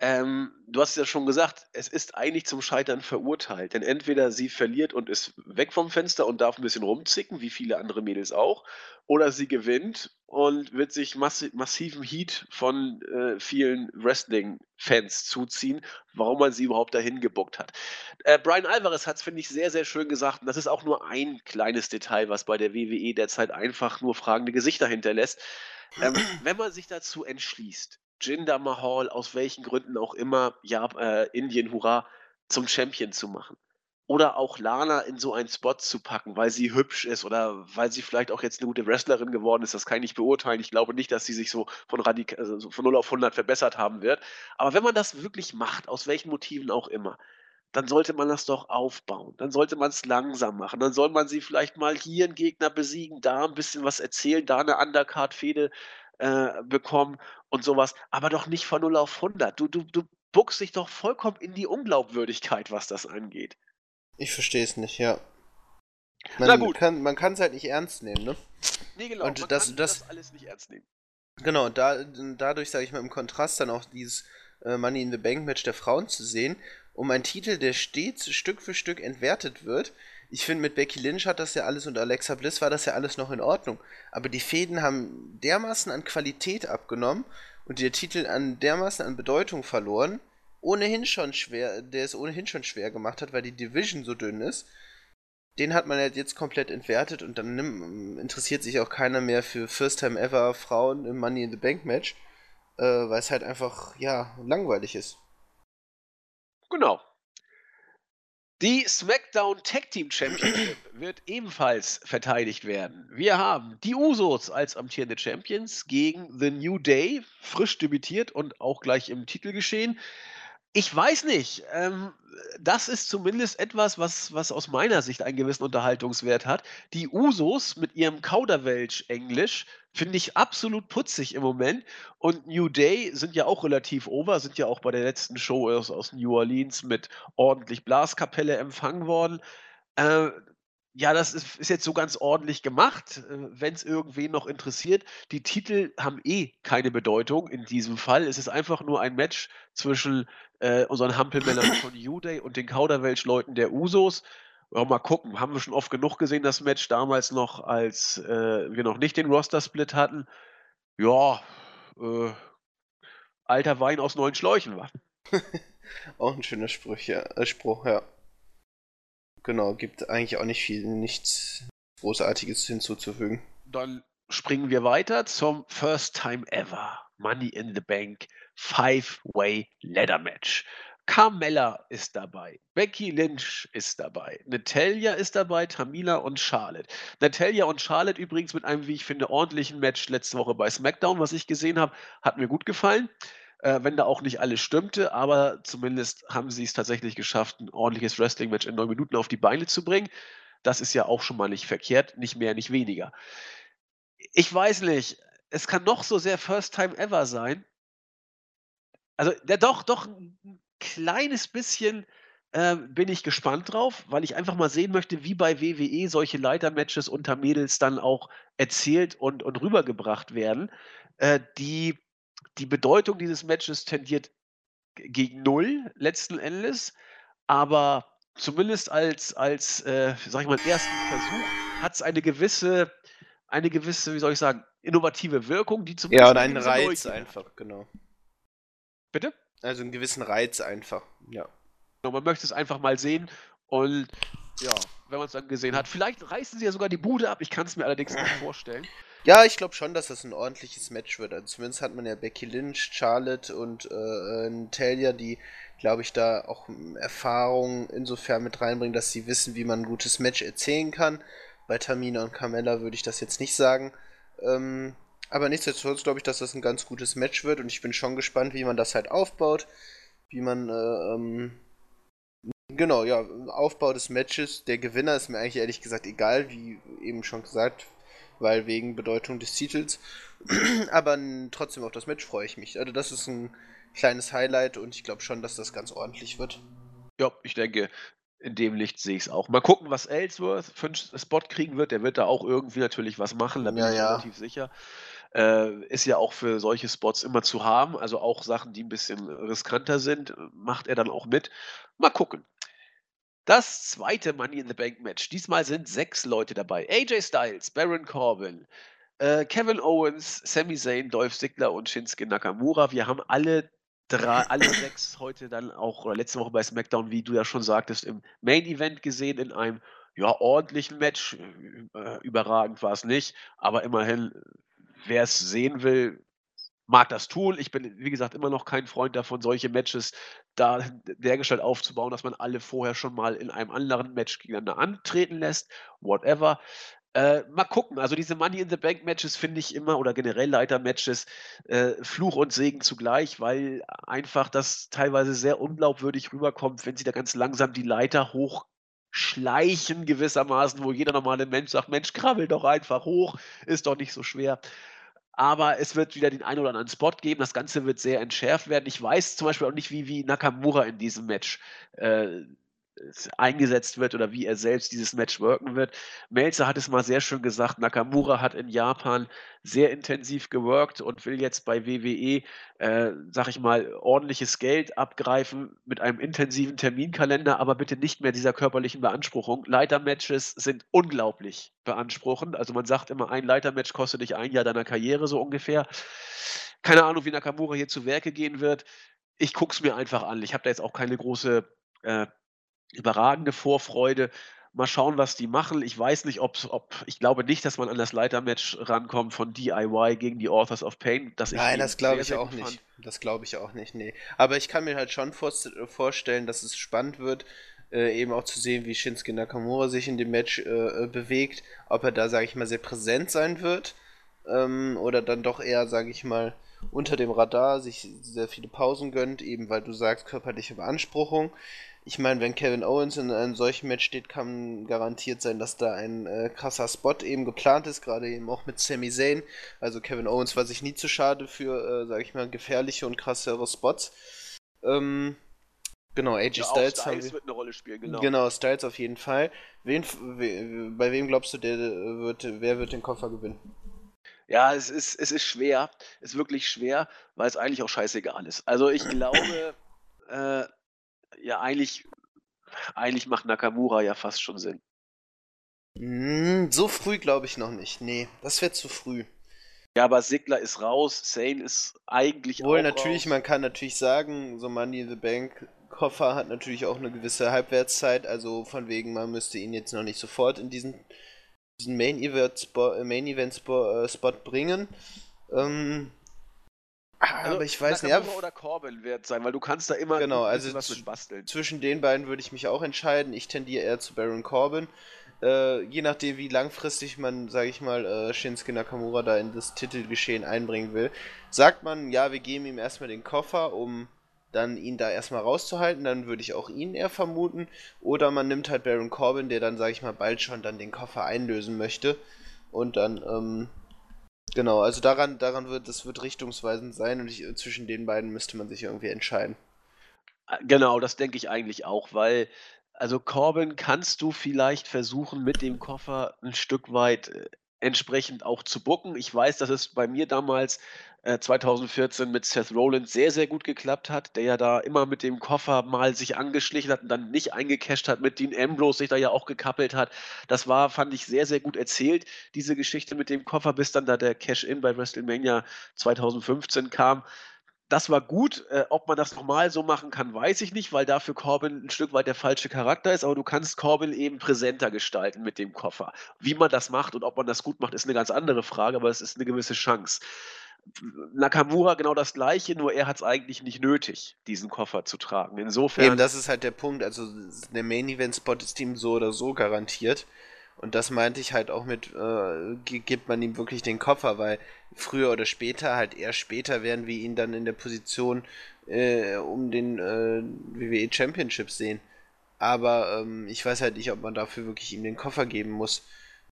ähm, du hast es ja schon gesagt, es ist eigentlich zum Scheitern verurteilt. Denn entweder sie verliert und ist weg vom Fenster und darf ein bisschen rumzicken, wie viele andere Mädels auch, oder sie gewinnt und wird sich massi massiven Heat von äh, vielen Wrestling-Fans zuziehen, warum man sie überhaupt dahin gebuckt hat. Äh, Brian Alvarez hat es, finde ich, sehr, sehr schön gesagt. Und das ist auch nur ein kleines Detail, was bei der WWE derzeit einfach nur fragende Gesichter hinterlässt. Ähm, wenn man sich dazu entschließt, Jinder Mahal, aus welchen Gründen auch immer, ja, äh, Indien, hurra, zum Champion zu machen. Oder auch Lana in so einen Spot zu packen, weil sie hübsch ist oder weil sie vielleicht auch jetzt eine gute Wrestlerin geworden ist. Das kann ich nicht beurteilen. Ich glaube nicht, dass sie sich so von, Radik also von 0 auf 100 verbessert haben wird. Aber wenn man das wirklich macht, aus welchen Motiven auch immer, dann sollte man das doch aufbauen. Dann sollte man es langsam machen. Dann soll man sie vielleicht mal hier einen Gegner besiegen, da ein bisschen was erzählen, da eine Undercard-Fehde äh, bekommen und sowas, aber doch nicht von 0 auf 100. Du, du, du buckst dich doch vollkommen in die Unglaubwürdigkeit, was das angeht. Ich verstehe es nicht, ja. Man Na gut. Kann, man kann es halt nicht ernst nehmen, ne? Nee, genau. Und man das, kann das, das alles nicht ernst nehmen. Genau, da, dadurch, sage ich mal, im Kontrast dann auch dieses äh, Money in the Bank Match der Frauen zu sehen, um einen Titel, der stets Stück für Stück entwertet wird, ich finde, mit Becky Lynch hat das ja alles und Alexa Bliss war das ja alles noch in Ordnung. Aber die Fäden haben dermaßen an Qualität abgenommen und der Titel an dermaßen an Bedeutung verloren, ohnehin schon schwer, der es ohnehin schon schwer gemacht hat, weil die Division so dünn ist. Den hat man halt jetzt komplett entwertet und dann nimm, interessiert sich auch keiner mehr für First Time Ever Frauen im Money in the Bank Match, äh, weil es halt einfach, ja, langweilig ist. Genau. Die SmackDown Tag Team Championship <clears throat> wird ebenfalls verteidigt werden. Wir haben die Usos als amtierende Champions gegen The New Day, frisch debütiert und auch gleich im Titel geschehen. Ich weiß nicht. Ähm, das ist zumindest etwas, was, was aus meiner Sicht einen gewissen Unterhaltungswert hat. Die Usos mit ihrem Kauderwelsch-Englisch finde ich absolut putzig im Moment. Und New Day sind ja auch relativ over, sind ja auch bei der letzten Show aus, aus New Orleans mit ordentlich Blaskapelle empfangen worden. Äh, ja, das ist, ist, jetzt so ganz ordentlich gemacht, äh, wenn es irgendwen noch interessiert. Die Titel haben eh keine Bedeutung in diesem Fall. Es ist einfach nur ein Match zwischen äh, unseren Hampelmännern <coughs> von U-Day und den Kauderwelsch-Leuten der Usos. Ja, mal gucken, haben wir schon oft genug gesehen, das Match damals noch, als äh, wir noch nicht den Roster-Split hatten. Ja, äh, alter Wein aus neuen Schläuchen war. <laughs> auch ein schöner Spruch, ja. Äh, Spruch, ja. Genau, gibt eigentlich auch nicht viel, nichts Großartiges hinzuzufügen. Dann springen wir weiter zum First Time Ever Money in the Bank Five-Way Ladder Match. Carmella ist dabei, Becky Lynch ist dabei, Natalia ist dabei, Tamina und Charlotte. Natalia und Charlotte übrigens mit einem, wie ich finde, ordentlichen Match letzte Woche bei SmackDown, was ich gesehen habe, hat mir gut gefallen. Äh, wenn da auch nicht alles stimmte, aber zumindest haben sie es tatsächlich geschafft, ein ordentliches Wrestling-Match in neun Minuten auf die Beine zu bringen. Das ist ja auch schon mal nicht verkehrt, nicht mehr, nicht weniger. Ich weiß nicht, es kann noch so sehr First Time Ever sein. Also, ja, doch, doch, ein kleines bisschen äh, bin ich gespannt drauf, weil ich einfach mal sehen möchte, wie bei WWE solche Leitermatches unter Mädels dann auch erzählt und, und rübergebracht werden. Äh, die, die Bedeutung dieses Matches tendiert gegen Null letzten Endes, aber zumindest als, als äh, sag ich mal, ersten Versuch hat es eine gewisse, eine gewisse, wie soll ich sagen, innovative Wirkung, die zumindest. Ja, oder einen Reiz einfach, genau. Bitte? Also einen gewissen Reiz einfach, ja. Genau, man möchte es einfach mal sehen und ja, wenn man es dann gesehen hat, vielleicht reißen sie ja sogar die Bude ab, ich kann es mir allerdings nicht vorstellen. Ja, ich glaube schon, dass das ein ordentliches Match wird. Also zumindest hat man ja Becky Lynch, Charlotte und äh, Natalia, die, glaube ich, da auch Erfahrung insofern mit reinbringen, dass sie wissen, wie man ein gutes Match erzählen kann. Bei Tamina und Carmella würde ich das jetzt nicht sagen. Ähm, aber nichtsdestotrotz glaube ich, dass das ein ganz gutes Match wird und ich bin schon gespannt, wie man das halt aufbaut. Wie man, äh, ähm, genau, ja, Aufbau des Matches. Der Gewinner ist mir eigentlich ehrlich gesagt egal, wie eben schon gesagt, weil wegen Bedeutung des Titels. <clears throat> Aber trotzdem auf das Match freue ich mich. Also das ist ein kleines Highlight und ich glaube schon, dass das ganz ordentlich wird. Ja, ich denke, in dem Licht sehe ich es auch. Mal gucken, was Ellsworth für einen Spot kriegen wird. Der wird da auch irgendwie natürlich was machen, da bin ja, ich ja. relativ sicher. Äh, ist ja auch für solche Spots immer zu haben. Also auch Sachen, die ein bisschen riskanter sind, macht er dann auch mit. Mal gucken. Das zweite Money in the Bank Match. Diesmal sind sechs Leute dabei. AJ Styles, Baron Corbin, äh, Kevin Owens, Sami Zayn, Dolph Ziggler und Shinsuke Nakamura. Wir haben alle drei, alle <laughs> sechs heute dann auch, oder letzte Woche bei SmackDown, wie du ja schon sagtest, im Main Event gesehen, in einem ja, ordentlichen Match. Äh, überragend war es nicht, aber immerhin wer es sehen will, mag das tun. Ich bin, wie gesagt, immer noch kein Freund davon, solche Matches da dergestalt aufzubauen, dass man alle vorher schon mal in einem anderen Match gegeneinander antreten lässt. Whatever. Äh, mal gucken. Also diese Money in the Bank Matches finde ich immer oder generell Leiter Matches äh, Fluch und Segen zugleich, weil einfach das teilweise sehr unglaubwürdig rüberkommt, wenn sie da ganz langsam die Leiter hochschleichen gewissermaßen, wo jeder normale Mensch sagt, Mensch, krabbel doch einfach hoch, ist doch nicht so schwer aber es wird wieder den einen oder anderen Spot geben. Das Ganze wird sehr entschärft werden. Ich weiß zum Beispiel auch nicht, wie, wie Nakamura in diesem Match äh, eingesetzt wird oder wie er selbst dieses Match worken wird. Melzer hat es mal sehr schön gesagt, Nakamura hat in Japan sehr intensiv geworkt und will jetzt bei WWE, äh, sag ich mal, ordentliches Geld abgreifen mit einem intensiven Terminkalender, aber bitte nicht mehr dieser körperlichen Beanspruchung. Leitermatches sind unglaublich beanspruchend. Also man sagt immer, ein Leitermatch kostet dich ein Jahr deiner Karriere so ungefähr. Keine Ahnung, wie Nakamura hier zu Werke gehen wird. Ich gucke es mir einfach an. Ich habe da jetzt auch keine große äh, überragende Vorfreude. Mal schauen, was die machen. Ich weiß nicht, ob, ob ich glaube nicht, dass man an das Leitermatch rankommt von DIY gegen die Authors of Pain. Nein, das glaube ich auch nicht. Das glaube ich auch nicht, nee. Aber ich kann mir halt schon vorstellen, dass es spannend wird, äh, eben auch zu sehen, wie Shinsuke Nakamura sich in dem Match äh, äh bewegt. Ob er da, sage ich mal, sehr präsent sein wird. Ähm, oder dann doch eher, sage ich mal, unter dem Radar sich sehr viele Pausen gönnt, eben weil du sagst, körperliche Beanspruchung ich meine, wenn Kevin Owens in einem solchen Match steht, kann garantiert sein, dass da ein äh, krasser Spot eben geplant ist, gerade eben auch mit Sami Zayn. Also Kevin Owens war sich nie zu schade für, äh, sag ich mal, gefährliche und krassere Spots. Ähm, Genau, AJ ja, Styles, Styles wird eine Rolle spielen, genau. Genau, Styles auf jeden Fall. Wen, bei wem glaubst du, der wird, wer wird den Koffer gewinnen? Ja, es ist, es ist schwer. Es ist wirklich schwer, weil es eigentlich auch scheißegal ist. Also ich glaube, äh, ja, eigentlich, eigentlich macht Nakamura ja fast schon Sinn. Hm, so früh glaube ich noch nicht. Nee, das wäre zu früh. Ja, aber Sigler ist raus, Sane ist eigentlich Wohl, auch natürlich, raus. man kann natürlich sagen, so Money in the Bank Koffer hat natürlich auch eine gewisse Halbwertszeit, also von wegen, man müsste ihn jetzt noch nicht sofort in diesen, diesen Main Event Spot, äh, Main Event Spot, äh, Spot bringen. Ähm, also, aber ich weiß nicht. Ja, oder Corbin wird sein, weil du kannst da immer genau, also was mit basteln. Zwischen den beiden würde ich mich auch entscheiden. Ich tendiere eher zu Baron Corbin. Äh, je nachdem, wie langfristig man, sage ich mal, äh, Shinsuke Nakamura da in das Titelgeschehen einbringen will, sagt man, ja, wir geben ihm erstmal den Koffer, um dann ihn da erstmal rauszuhalten, dann würde ich auch ihn eher vermuten. Oder man nimmt halt Baron Corbin, der dann, sage ich mal, bald schon dann den Koffer einlösen möchte. Und dann, ähm, genau, also daran, daran wird, das wird richtungsweisend sein und ich, zwischen den beiden müsste man sich irgendwie entscheiden. Genau, das denke ich eigentlich auch, weil also Corbin kannst du vielleicht versuchen, mit dem Koffer ein Stück weit, äh, entsprechend auch zu bucken. Ich weiß, dass es bei mir damals, äh, 2014 mit Seth Rollins sehr, sehr gut geklappt hat, der ja da immer mit dem Koffer mal sich angeschlichen hat und dann nicht eingecasht hat, mit Dean Ambrose sich da ja auch gekappelt hat. Das war fand ich sehr, sehr gut erzählt, diese Geschichte mit dem Koffer, bis dann da der Cash-in bei WrestleMania 2015 kam das war gut. Äh, ob man das nochmal so machen kann, weiß ich nicht, weil dafür Corbin ein Stück weit der falsche Charakter ist. Aber du kannst Corbin eben präsenter gestalten mit dem Koffer. Wie man das macht und ob man das gut macht, ist eine ganz andere Frage, aber es ist eine gewisse Chance. Nakamura genau das gleiche, nur er hat es eigentlich nicht nötig, diesen Koffer zu tragen. Insofern. Eben, das ist halt der Punkt. Also der Main Event Spot ist ihm so oder so garantiert. Und das meinte ich halt auch mit, äh, gibt man ihm wirklich den Koffer, weil früher oder später, halt eher später, werden wir ihn dann in der Position äh, um den äh, WWE Championship sehen. Aber ähm, ich weiß halt nicht, ob man dafür wirklich ihm den Koffer geben muss.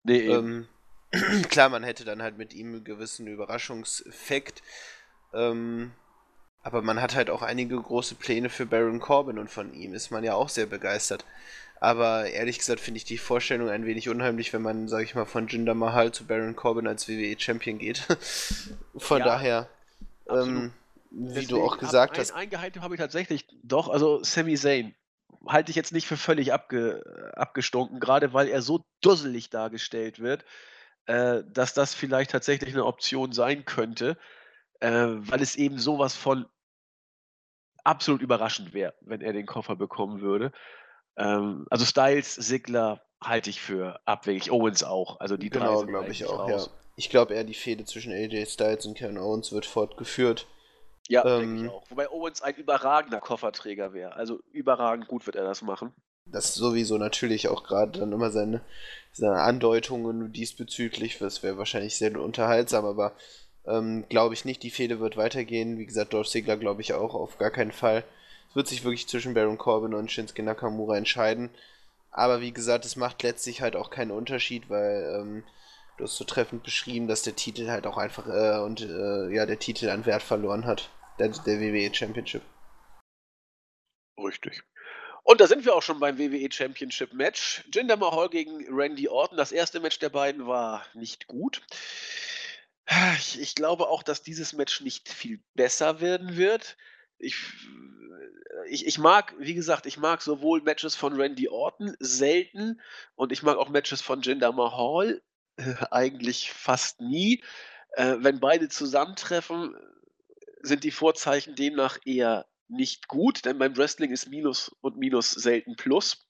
Nee, ähm, <clears throat> klar, man hätte dann halt mit ihm einen gewissen Überraschungseffekt. Ähm, aber man hat halt auch einige große Pläne für Baron Corbin und von ihm ist man ja auch sehr begeistert. Aber ehrlich gesagt finde ich die Vorstellung ein wenig unheimlich, wenn man, sage ich mal, von Jinder Mahal zu Baron Corbin als WWE-Champion geht. <laughs> von ja, daher, ähm, wie Deswegen du auch gesagt hast. Ein Eingehalten habe ich tatsächlich doch, also Sami Zayn halte ich jetzt nicht für völlig abge, abgestunken, gerade weil er so dusselig dargestellt wird, äh, dass das vielleicht tatsächlich eine Option sein könnte, äh, weil es eben sowas von absolut überraschend wäre, wenn er den Koffer bekommen würde. Ähm, also Styles, Sigler halte ich für abwegig. Owens auch. Also die genau, drei glaube ich auch, raus. ja. Ich glaube eher, die Fehde zwischen AJ Styles und Kevin Owens wird fortgeführt. Ja, ähm, denke ich auch. Wobei Owens ein überragender Kofferträger wäre. Also überragend gut wird er das machen. Das sowieso natürlich auch gerade dann immer seine, seine Andeutungen diesbezüglich. Das wäre wahrscheinlich sehr unterhaltsam, aber ähm, glaube ich nicht. Die Fehde wird weitergehen. Wie gesagt, Dolph Ziggler glaube ich auch auf gar keinen Fall wird sich wirklich zwischen Baron Corbin und Shinsuke Nakamura entscheiden. Aber wie gesagt, es macht letztlich halt auch keinen Unterschied, weil ähm, du hast so treffend beschrieben, dass der Titel halt auch einfach äh, und äh, ja, der Titel an Wert verloren hat. Der, der WWE Championship. Richtig. Und da sind wir auch schon beim WWE Championship Match. Jinder Mahal gegen Randy Orton. Das erste Match der beiden war nicht gut. Ich, ich glaube auch, dass dieses Match nicht viel besser werden wird. Ich ich, ich mag, wie gesagt, ich mag sowohl Matches von Randy Orton selten und ich mag auch Matches von Jinder Mahal äh, eigentlich fast nie. Äh, wenn beide zusammentreffen, sind die Vorzeichen demnach eher nicht gut, denn beim Wrestling ist Minus und Minus selten Plus.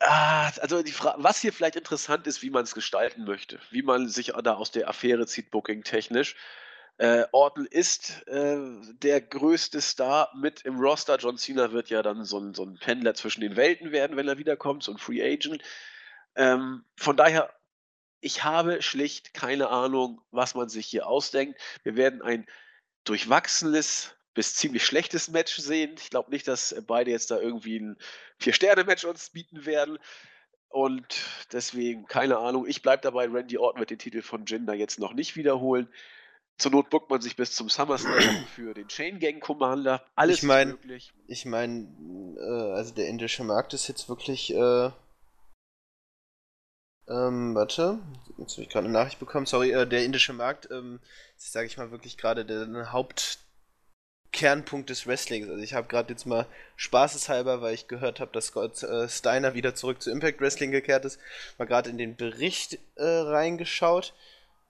Ah, also was hier vielleicht interessant ist, wie man es gestalten möchte, wie man sich da aus der Affäre zieht, booking technisch. Äh, Orton ist äh, der größte Star mit im Roster. John Cena wird ja dann so ein, so ein Pendler zwischen den Welten werden, wenn er wiederkommt, so ein Free Agent. Ähm, von daher, ich habe schlicht keine Ahnung, was man sich hier ausdenkt. Wir werden ein durchwachsenes bis ziemlich schlechtes Match sehen. Ich glaube nicht, dass beide jetzt da irgendwie ein Vier-Sterne-Match uns bieten werden. Und deswegen, keine Ahnung, ich bleibe dabei, Randy Orton wird den Titel von Jinder jetzt noch nicht wiederholen. Zur Not bookt man sich bis zum SummerSlam <clears throat> für den Chain Gang Commander. Alles ich mein, möglich. Ich meine, äh, also der indische Markt ist jetzt wirklich. Äh, ähm, warte, jetzt habe ich gerade eine Nachricht bekommen. Sorry, äh, der indische Markt ähm, ist, sage ich mal, wirklich gerade der Haupt Kernpunkt des Wrestlings. Also ich habe gerade jetzt mal spaßeshalber, weil ich gehört habe, dass Scott äh, Steiner wieder zurück zu Impact Wrestling gekehrt ist, mal gerade in den Bericht äh, reingeschaut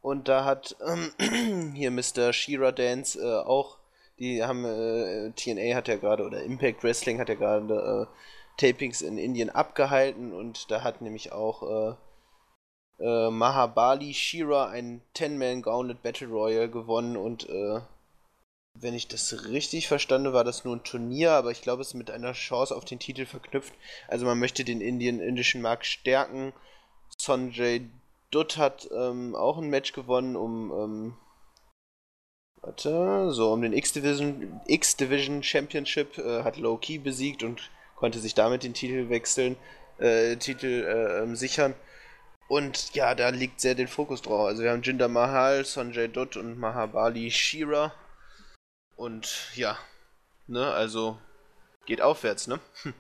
und da hat ähm, <clears throat> hier Mr. Shira Dance äh, auch, die haben äh, TNA hat ja gerade oder Impact Wrestling hat ja gerade äh, Tapings in Indien abgehalten und da hat nämlich auch äh, Mahabali Shira ein 10-Man Gauntlet Battle Royal gewonnen und wenn ich das richtig verstanden, war das nur ein Turnier, aber ich glaube, es ist mit einer Chance auf den Titel verknüpft. Also man möchte den Indien, indischen Markt stärken. Sonjay Dutt hat ähm, auch ein Match gewonnen, um ähm, warte, so um den X-Division X-Division Championship äh, hat Low Key besiegt und konnte sich damit den Titel wechseln, äh, Titel äh, ähm, sichern. Und ja, da liegt sehr den Fokus drauf. Also wir haben Jinder Mahal, Sonjay Dutt und Mahabali Shira und ja, ne, also geht aufwärts, ne? <laughs>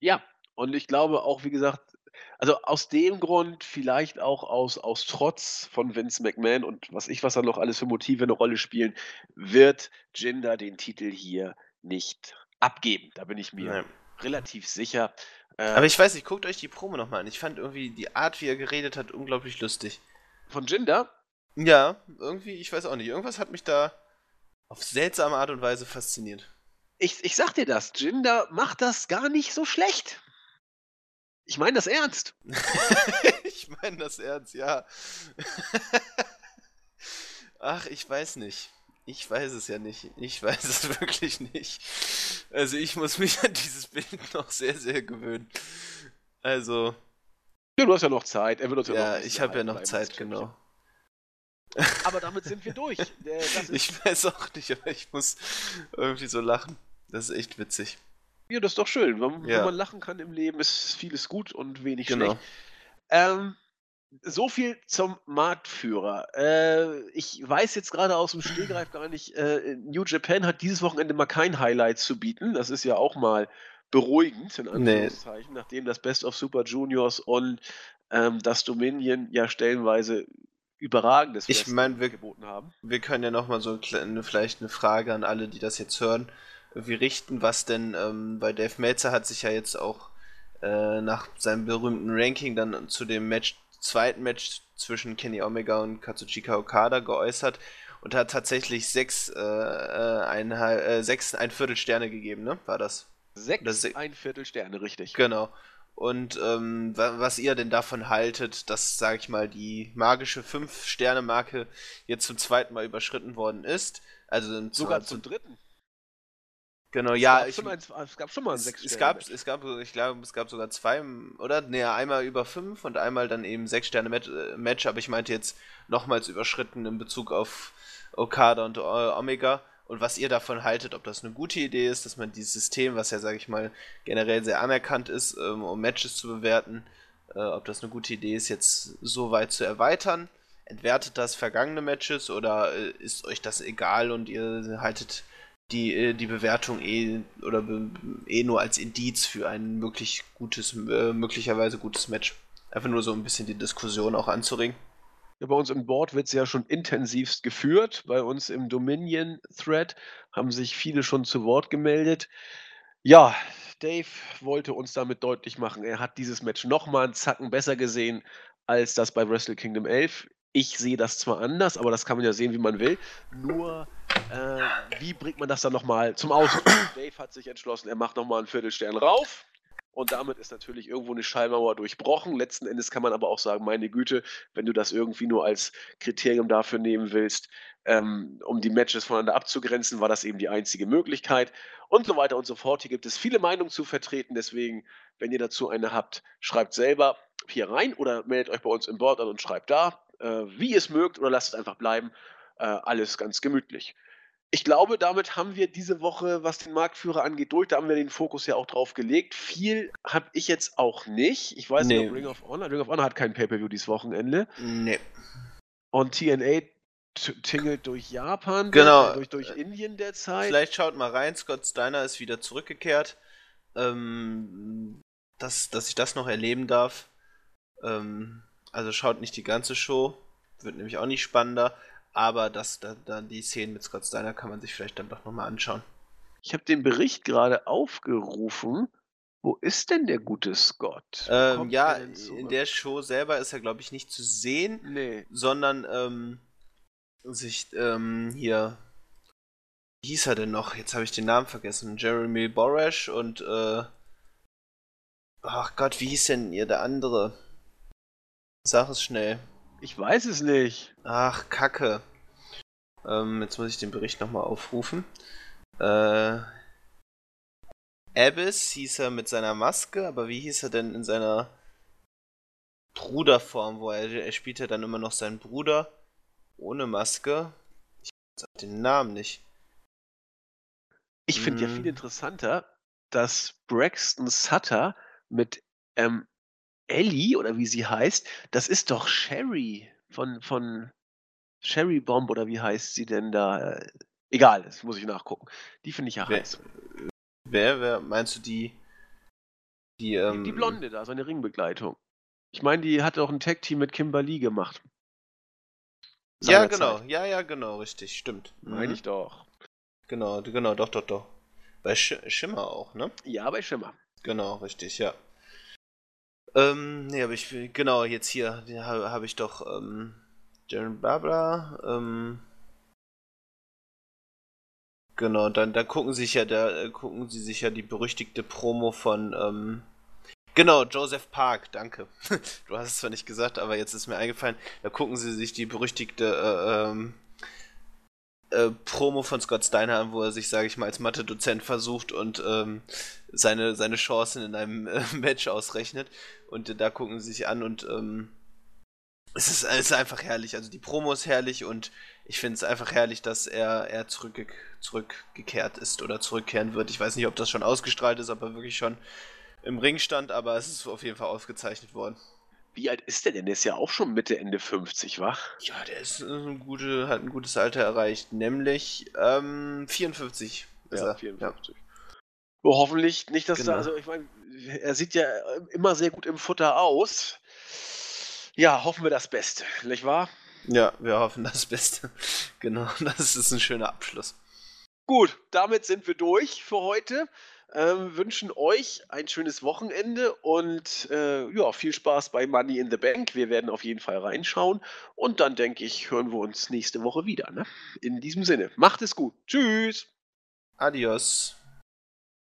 Ja, und ich glaube auch, wie gesagt, also aus dem Grund, vielleicht auch aus, aus Trotz von Vince McMahon und was ich, was da noch alles für Motive eine Rolle spielen, wird Jinder den Titel hier nicht abgeben. Da bin ich mir Nein. relativ sicher. Äh, Aber ich weiß nicht, guckt euch die Promo nochmal an. Ich fand irgendwie die Art, wie er geredet hat, unglaublich lustig. Von Jinder? Ja, irgendwie, ich weiß auch nicht. Irgendwas hat mich da auf seltsame Art und Weise fasziniert. Ich, ich sag dir das, Jinder macht das gar nicht so schlecht. Ich meine das ernst. <laughs> ich meine das ernst, ja. <laughs> Ach, ich weiß nicht. Ich weiß es ja nicht. Ich weiß es <laughs> wirklich nicht. Also ich muss mich an dieses Bild noch sehr, sehr gewöhnen. Also. Ja, du hast ja noch Zeit. Er wird uns ja, ja noch ich habe ja noch Zeit, genau. Aber damit sind wir durch. ich weiß auch nicht, aber ich muss irgendwie so lachen. Das ist echt witzig. Ja, das ist doch schön. Wenn, ja. wenn man lachen kann im Leben, ist vieles gut und wenig genau. schlecht. Ähm, so viel zum Marktführer. Äh, ich weiß jetzt gerade aus dem Stillgreif gar nicht, äh, New Japan hat dieses Wochenende mal kein Highlight zu bieten. Das ist ja auch mal beruhigend, in Anführungszeichen, nee. nachdem das Best of Super Juniors und ähm, das Dominion ja stellenweise überragendes ich mein, wir, geboten haben. Wir können ja nochmal so eine, vielleicht eine Frage an alle, die das jetzt hören, irgendwie richten, was denn, ähm, bei Dave Meltzer hat sich ja jetzt auch äh, nach seinem berühmten Ranking dann zu dem Match, zweiten Match zwischen Kenny Omega und Katsuchika Okada geäußert und hat tatsächlich sechs, äh, äh ein, äh, sechs ein Viertel Sterne gegeben, ne? War das? Sechs, se ein Viertel Sterne, richtig. Genau und ähm, was ihr denn davon haltet, dass, sage ich mal, die magische 5-Sterne-Marke jetzt zum zweiten Mal überschritten worden ist. Also sogar zum dritten. Genau, es ja. Ich, ein, es gab schon mal ein sechs es gab, es gab, ich glaube, es gab sogar zwei, oder? Nee, einmal über fünf und einmal dann eben sechs Sterne äh, Match, aber ich meinte jetzt nochmals überschritten in Bezug auf Okada und Omega und was ihr davon haltet, ob das eine gute Idee ist, dass man dieses System, was ja, sage ich mal, generell sehr anerkannt ist, ähm, um Matches zu bewerten, äh, ob das eine gute Idee ist, jetzt so weit zu erweitern. Entwertet das vergangene Matches oder äh, ist euch das egal und ihr haltet die, äh, die Bewertung eh oder eh nur als Indiz für ein möglich gutes, möglicherweise gutes Match? Einfach nur so ein bisschen die Diskussion auch anzuregen. Ja, bei uns im Board wird es ja schon intensivst geführt. Bei uns im Dominion-Thread haben sich viele schon zu Wort gemeldet. Ja, Dave wollte uns damit deutlich machen, er hat dieses Match nochmal einen Zacken besser gesehen als das bei Wrestle Kingdom 11. Ich sehe das zwar anders, aber das kann man ja sehen, wie man will. Nur, äh, wie bringt man das dann nochmal zum Ausdruck? Dave hat sich entschlossen, er macht nochmal einen Viertelstern rauf. Und damit ist natürlich irgendwo eine Schallmauer durchbrochen. Letzten Endes kann man aber auch sagen, meine Güte, wenn du das irgendwie nur als Kriterium dafür nehmen willst, ähm, um die Matches voneinander abzugrenzen, war das eben die einzige Möglichkeit. Und so weiter und so fort. Hier gibt es viele Meinungen zu vertreten. Deswegen, wenn ihr dazu eine habt, schreibt selber hier rein oder meldet euch bei uns im Board an und schreibt da, äh, wie ihr es mögt oder lasst es einfach bleiben. Äh, alles ganz gemütlich ich glaube, damit haben wir diese Woche, was den Marktführer angeht, durch. Da haben wir den Fokus ja auch drauf gelegt. Viel habe ich jetzt auch nicht. Ich weiß nee. nicht, ob Ring of Honor. Ring of Honor hat kein Pay-Per-View dieses Wochenende. Nee. Und TNA tingelt durch Japan, Genau. durch, durch Indien derzeit. Vielleicht schaut mal rein, Scott Steiner ist wieder zurückgekehrt. Ähm, dass, dass ich das noch erleben darf. Ähm, also schaut nicht die ganze Show, wird nämlich auch nicht spannender, aber das, da, da die Szenen mit Scott Steiner kann man sich vielleicht dann doch nochmal anschauen. Ich habe den Bericht gerade aufgerufen. Wo ist denn der gute Scott? Ähm, ja, in der Show selber ist er, glaube ich, nicht zu sehen, Nee. sondern ähm, sich ähm, hier. Wie hieß er denn noch? Jetzt habe ich den Namen vergessen. Jeremy Borash und äh, ach Gott, wie hieß denn ihr der andere? Sag es schnell. Ich weiß es nicht. Ach, Kacke. Ähm, jetzt muss ich den Bericht nochmal aufrufen. Äh, Abyss hieß er mit seiner Maske, aber wie hieß er denn in seiner Bruderform, wo er, er spielt ja dann immer noch seinen Bruder ohne Maske. Ich weiß den Namen nicht. Ich finde ja Hm. viel interessanter, dass Braxton Sutter mit ähm, Ellie oder wie sie heißt, das ist doch Sherry von, von Sherry Bomb oder wie heißt sie denn da? Egal, das muss ich nachgucken. Die finde ich ja Wer- heiß. Wer, wer, meinst du die? Die, ähm, die Blonde da, seine Ringbegleitung. Ich meine, die hat auch ein Tag-Team mit Kimberly gemacht. Ja, genau, ja, ja, genau, richtig, stimmt. Meine Mhm. ich doch. Genau, genau, doch, doch, doch. Bei Sch Schimmer auch, ne? Ja, bei Schimmer. Genau, richtig, ja. Ähm, nee, aber ich genau, jetzt hier habe hab ich doch, ähm, Jaren Barbara, ähm, genau, dann, da gucken sich ja, da äh, gucken sie sich ja die berüchtigte Promo von, ähm, genau, Joseph Park, danke. <laughs> du hast es zwar nicht gesagt, aber jetzt ist mir eingefallen, da gucken sie sich die berüchtigte, äh, ähm, äh, Promo von Scott Steiner an, wo er sich, sage ich mal, als Mathe-Dozent versucht und ähm, seine, seine Chancen in einem äh, <laughs> Match ausrechnet. Und äh, da gucken sie sich an und ähm, es, ist, es ist einfach herrlich. Also die Promo ist herrlich und ich finde es einfach herrlich, dass er, er zurückge zurückgekehrt ist oder zurückkehren wird. Ich weiß nicht, ob das schon ausgestrahlt ist, ob er wirklich schon im Ring stand, aber es ist auf jeden Fall aufgezeichnet worden. Wie alt ist der denn? Der ist ja auch schon Mitte, Ende 50, wa? Ja, der ist äh, ein gute, hat ein gutes Alter erreicht, nämlich ähm, 54 ist Ja, er. 54. Oh, hoffentlich nicht, dass Genau. da, also ich meine, er sieht ja immer sehr gut im Futter aus. Ja, hoffen wir das Beste, nicht wahr? Ja, wir hoffen das Beste. <laughs> Genau, das ist ein schöner Abschluss. Gut, damit sind wir durch für heute. Ähm, wünschen euch ein schönes Wochenende und äh, ja, viel Spaß bei Money in the Bank. Wir werden auf jeden Fall reinschauen und dann denke ich, hören wir uns nächste Woche wieder. Ne? In diesem Sinne, macht es gut. Tschüss. Adios.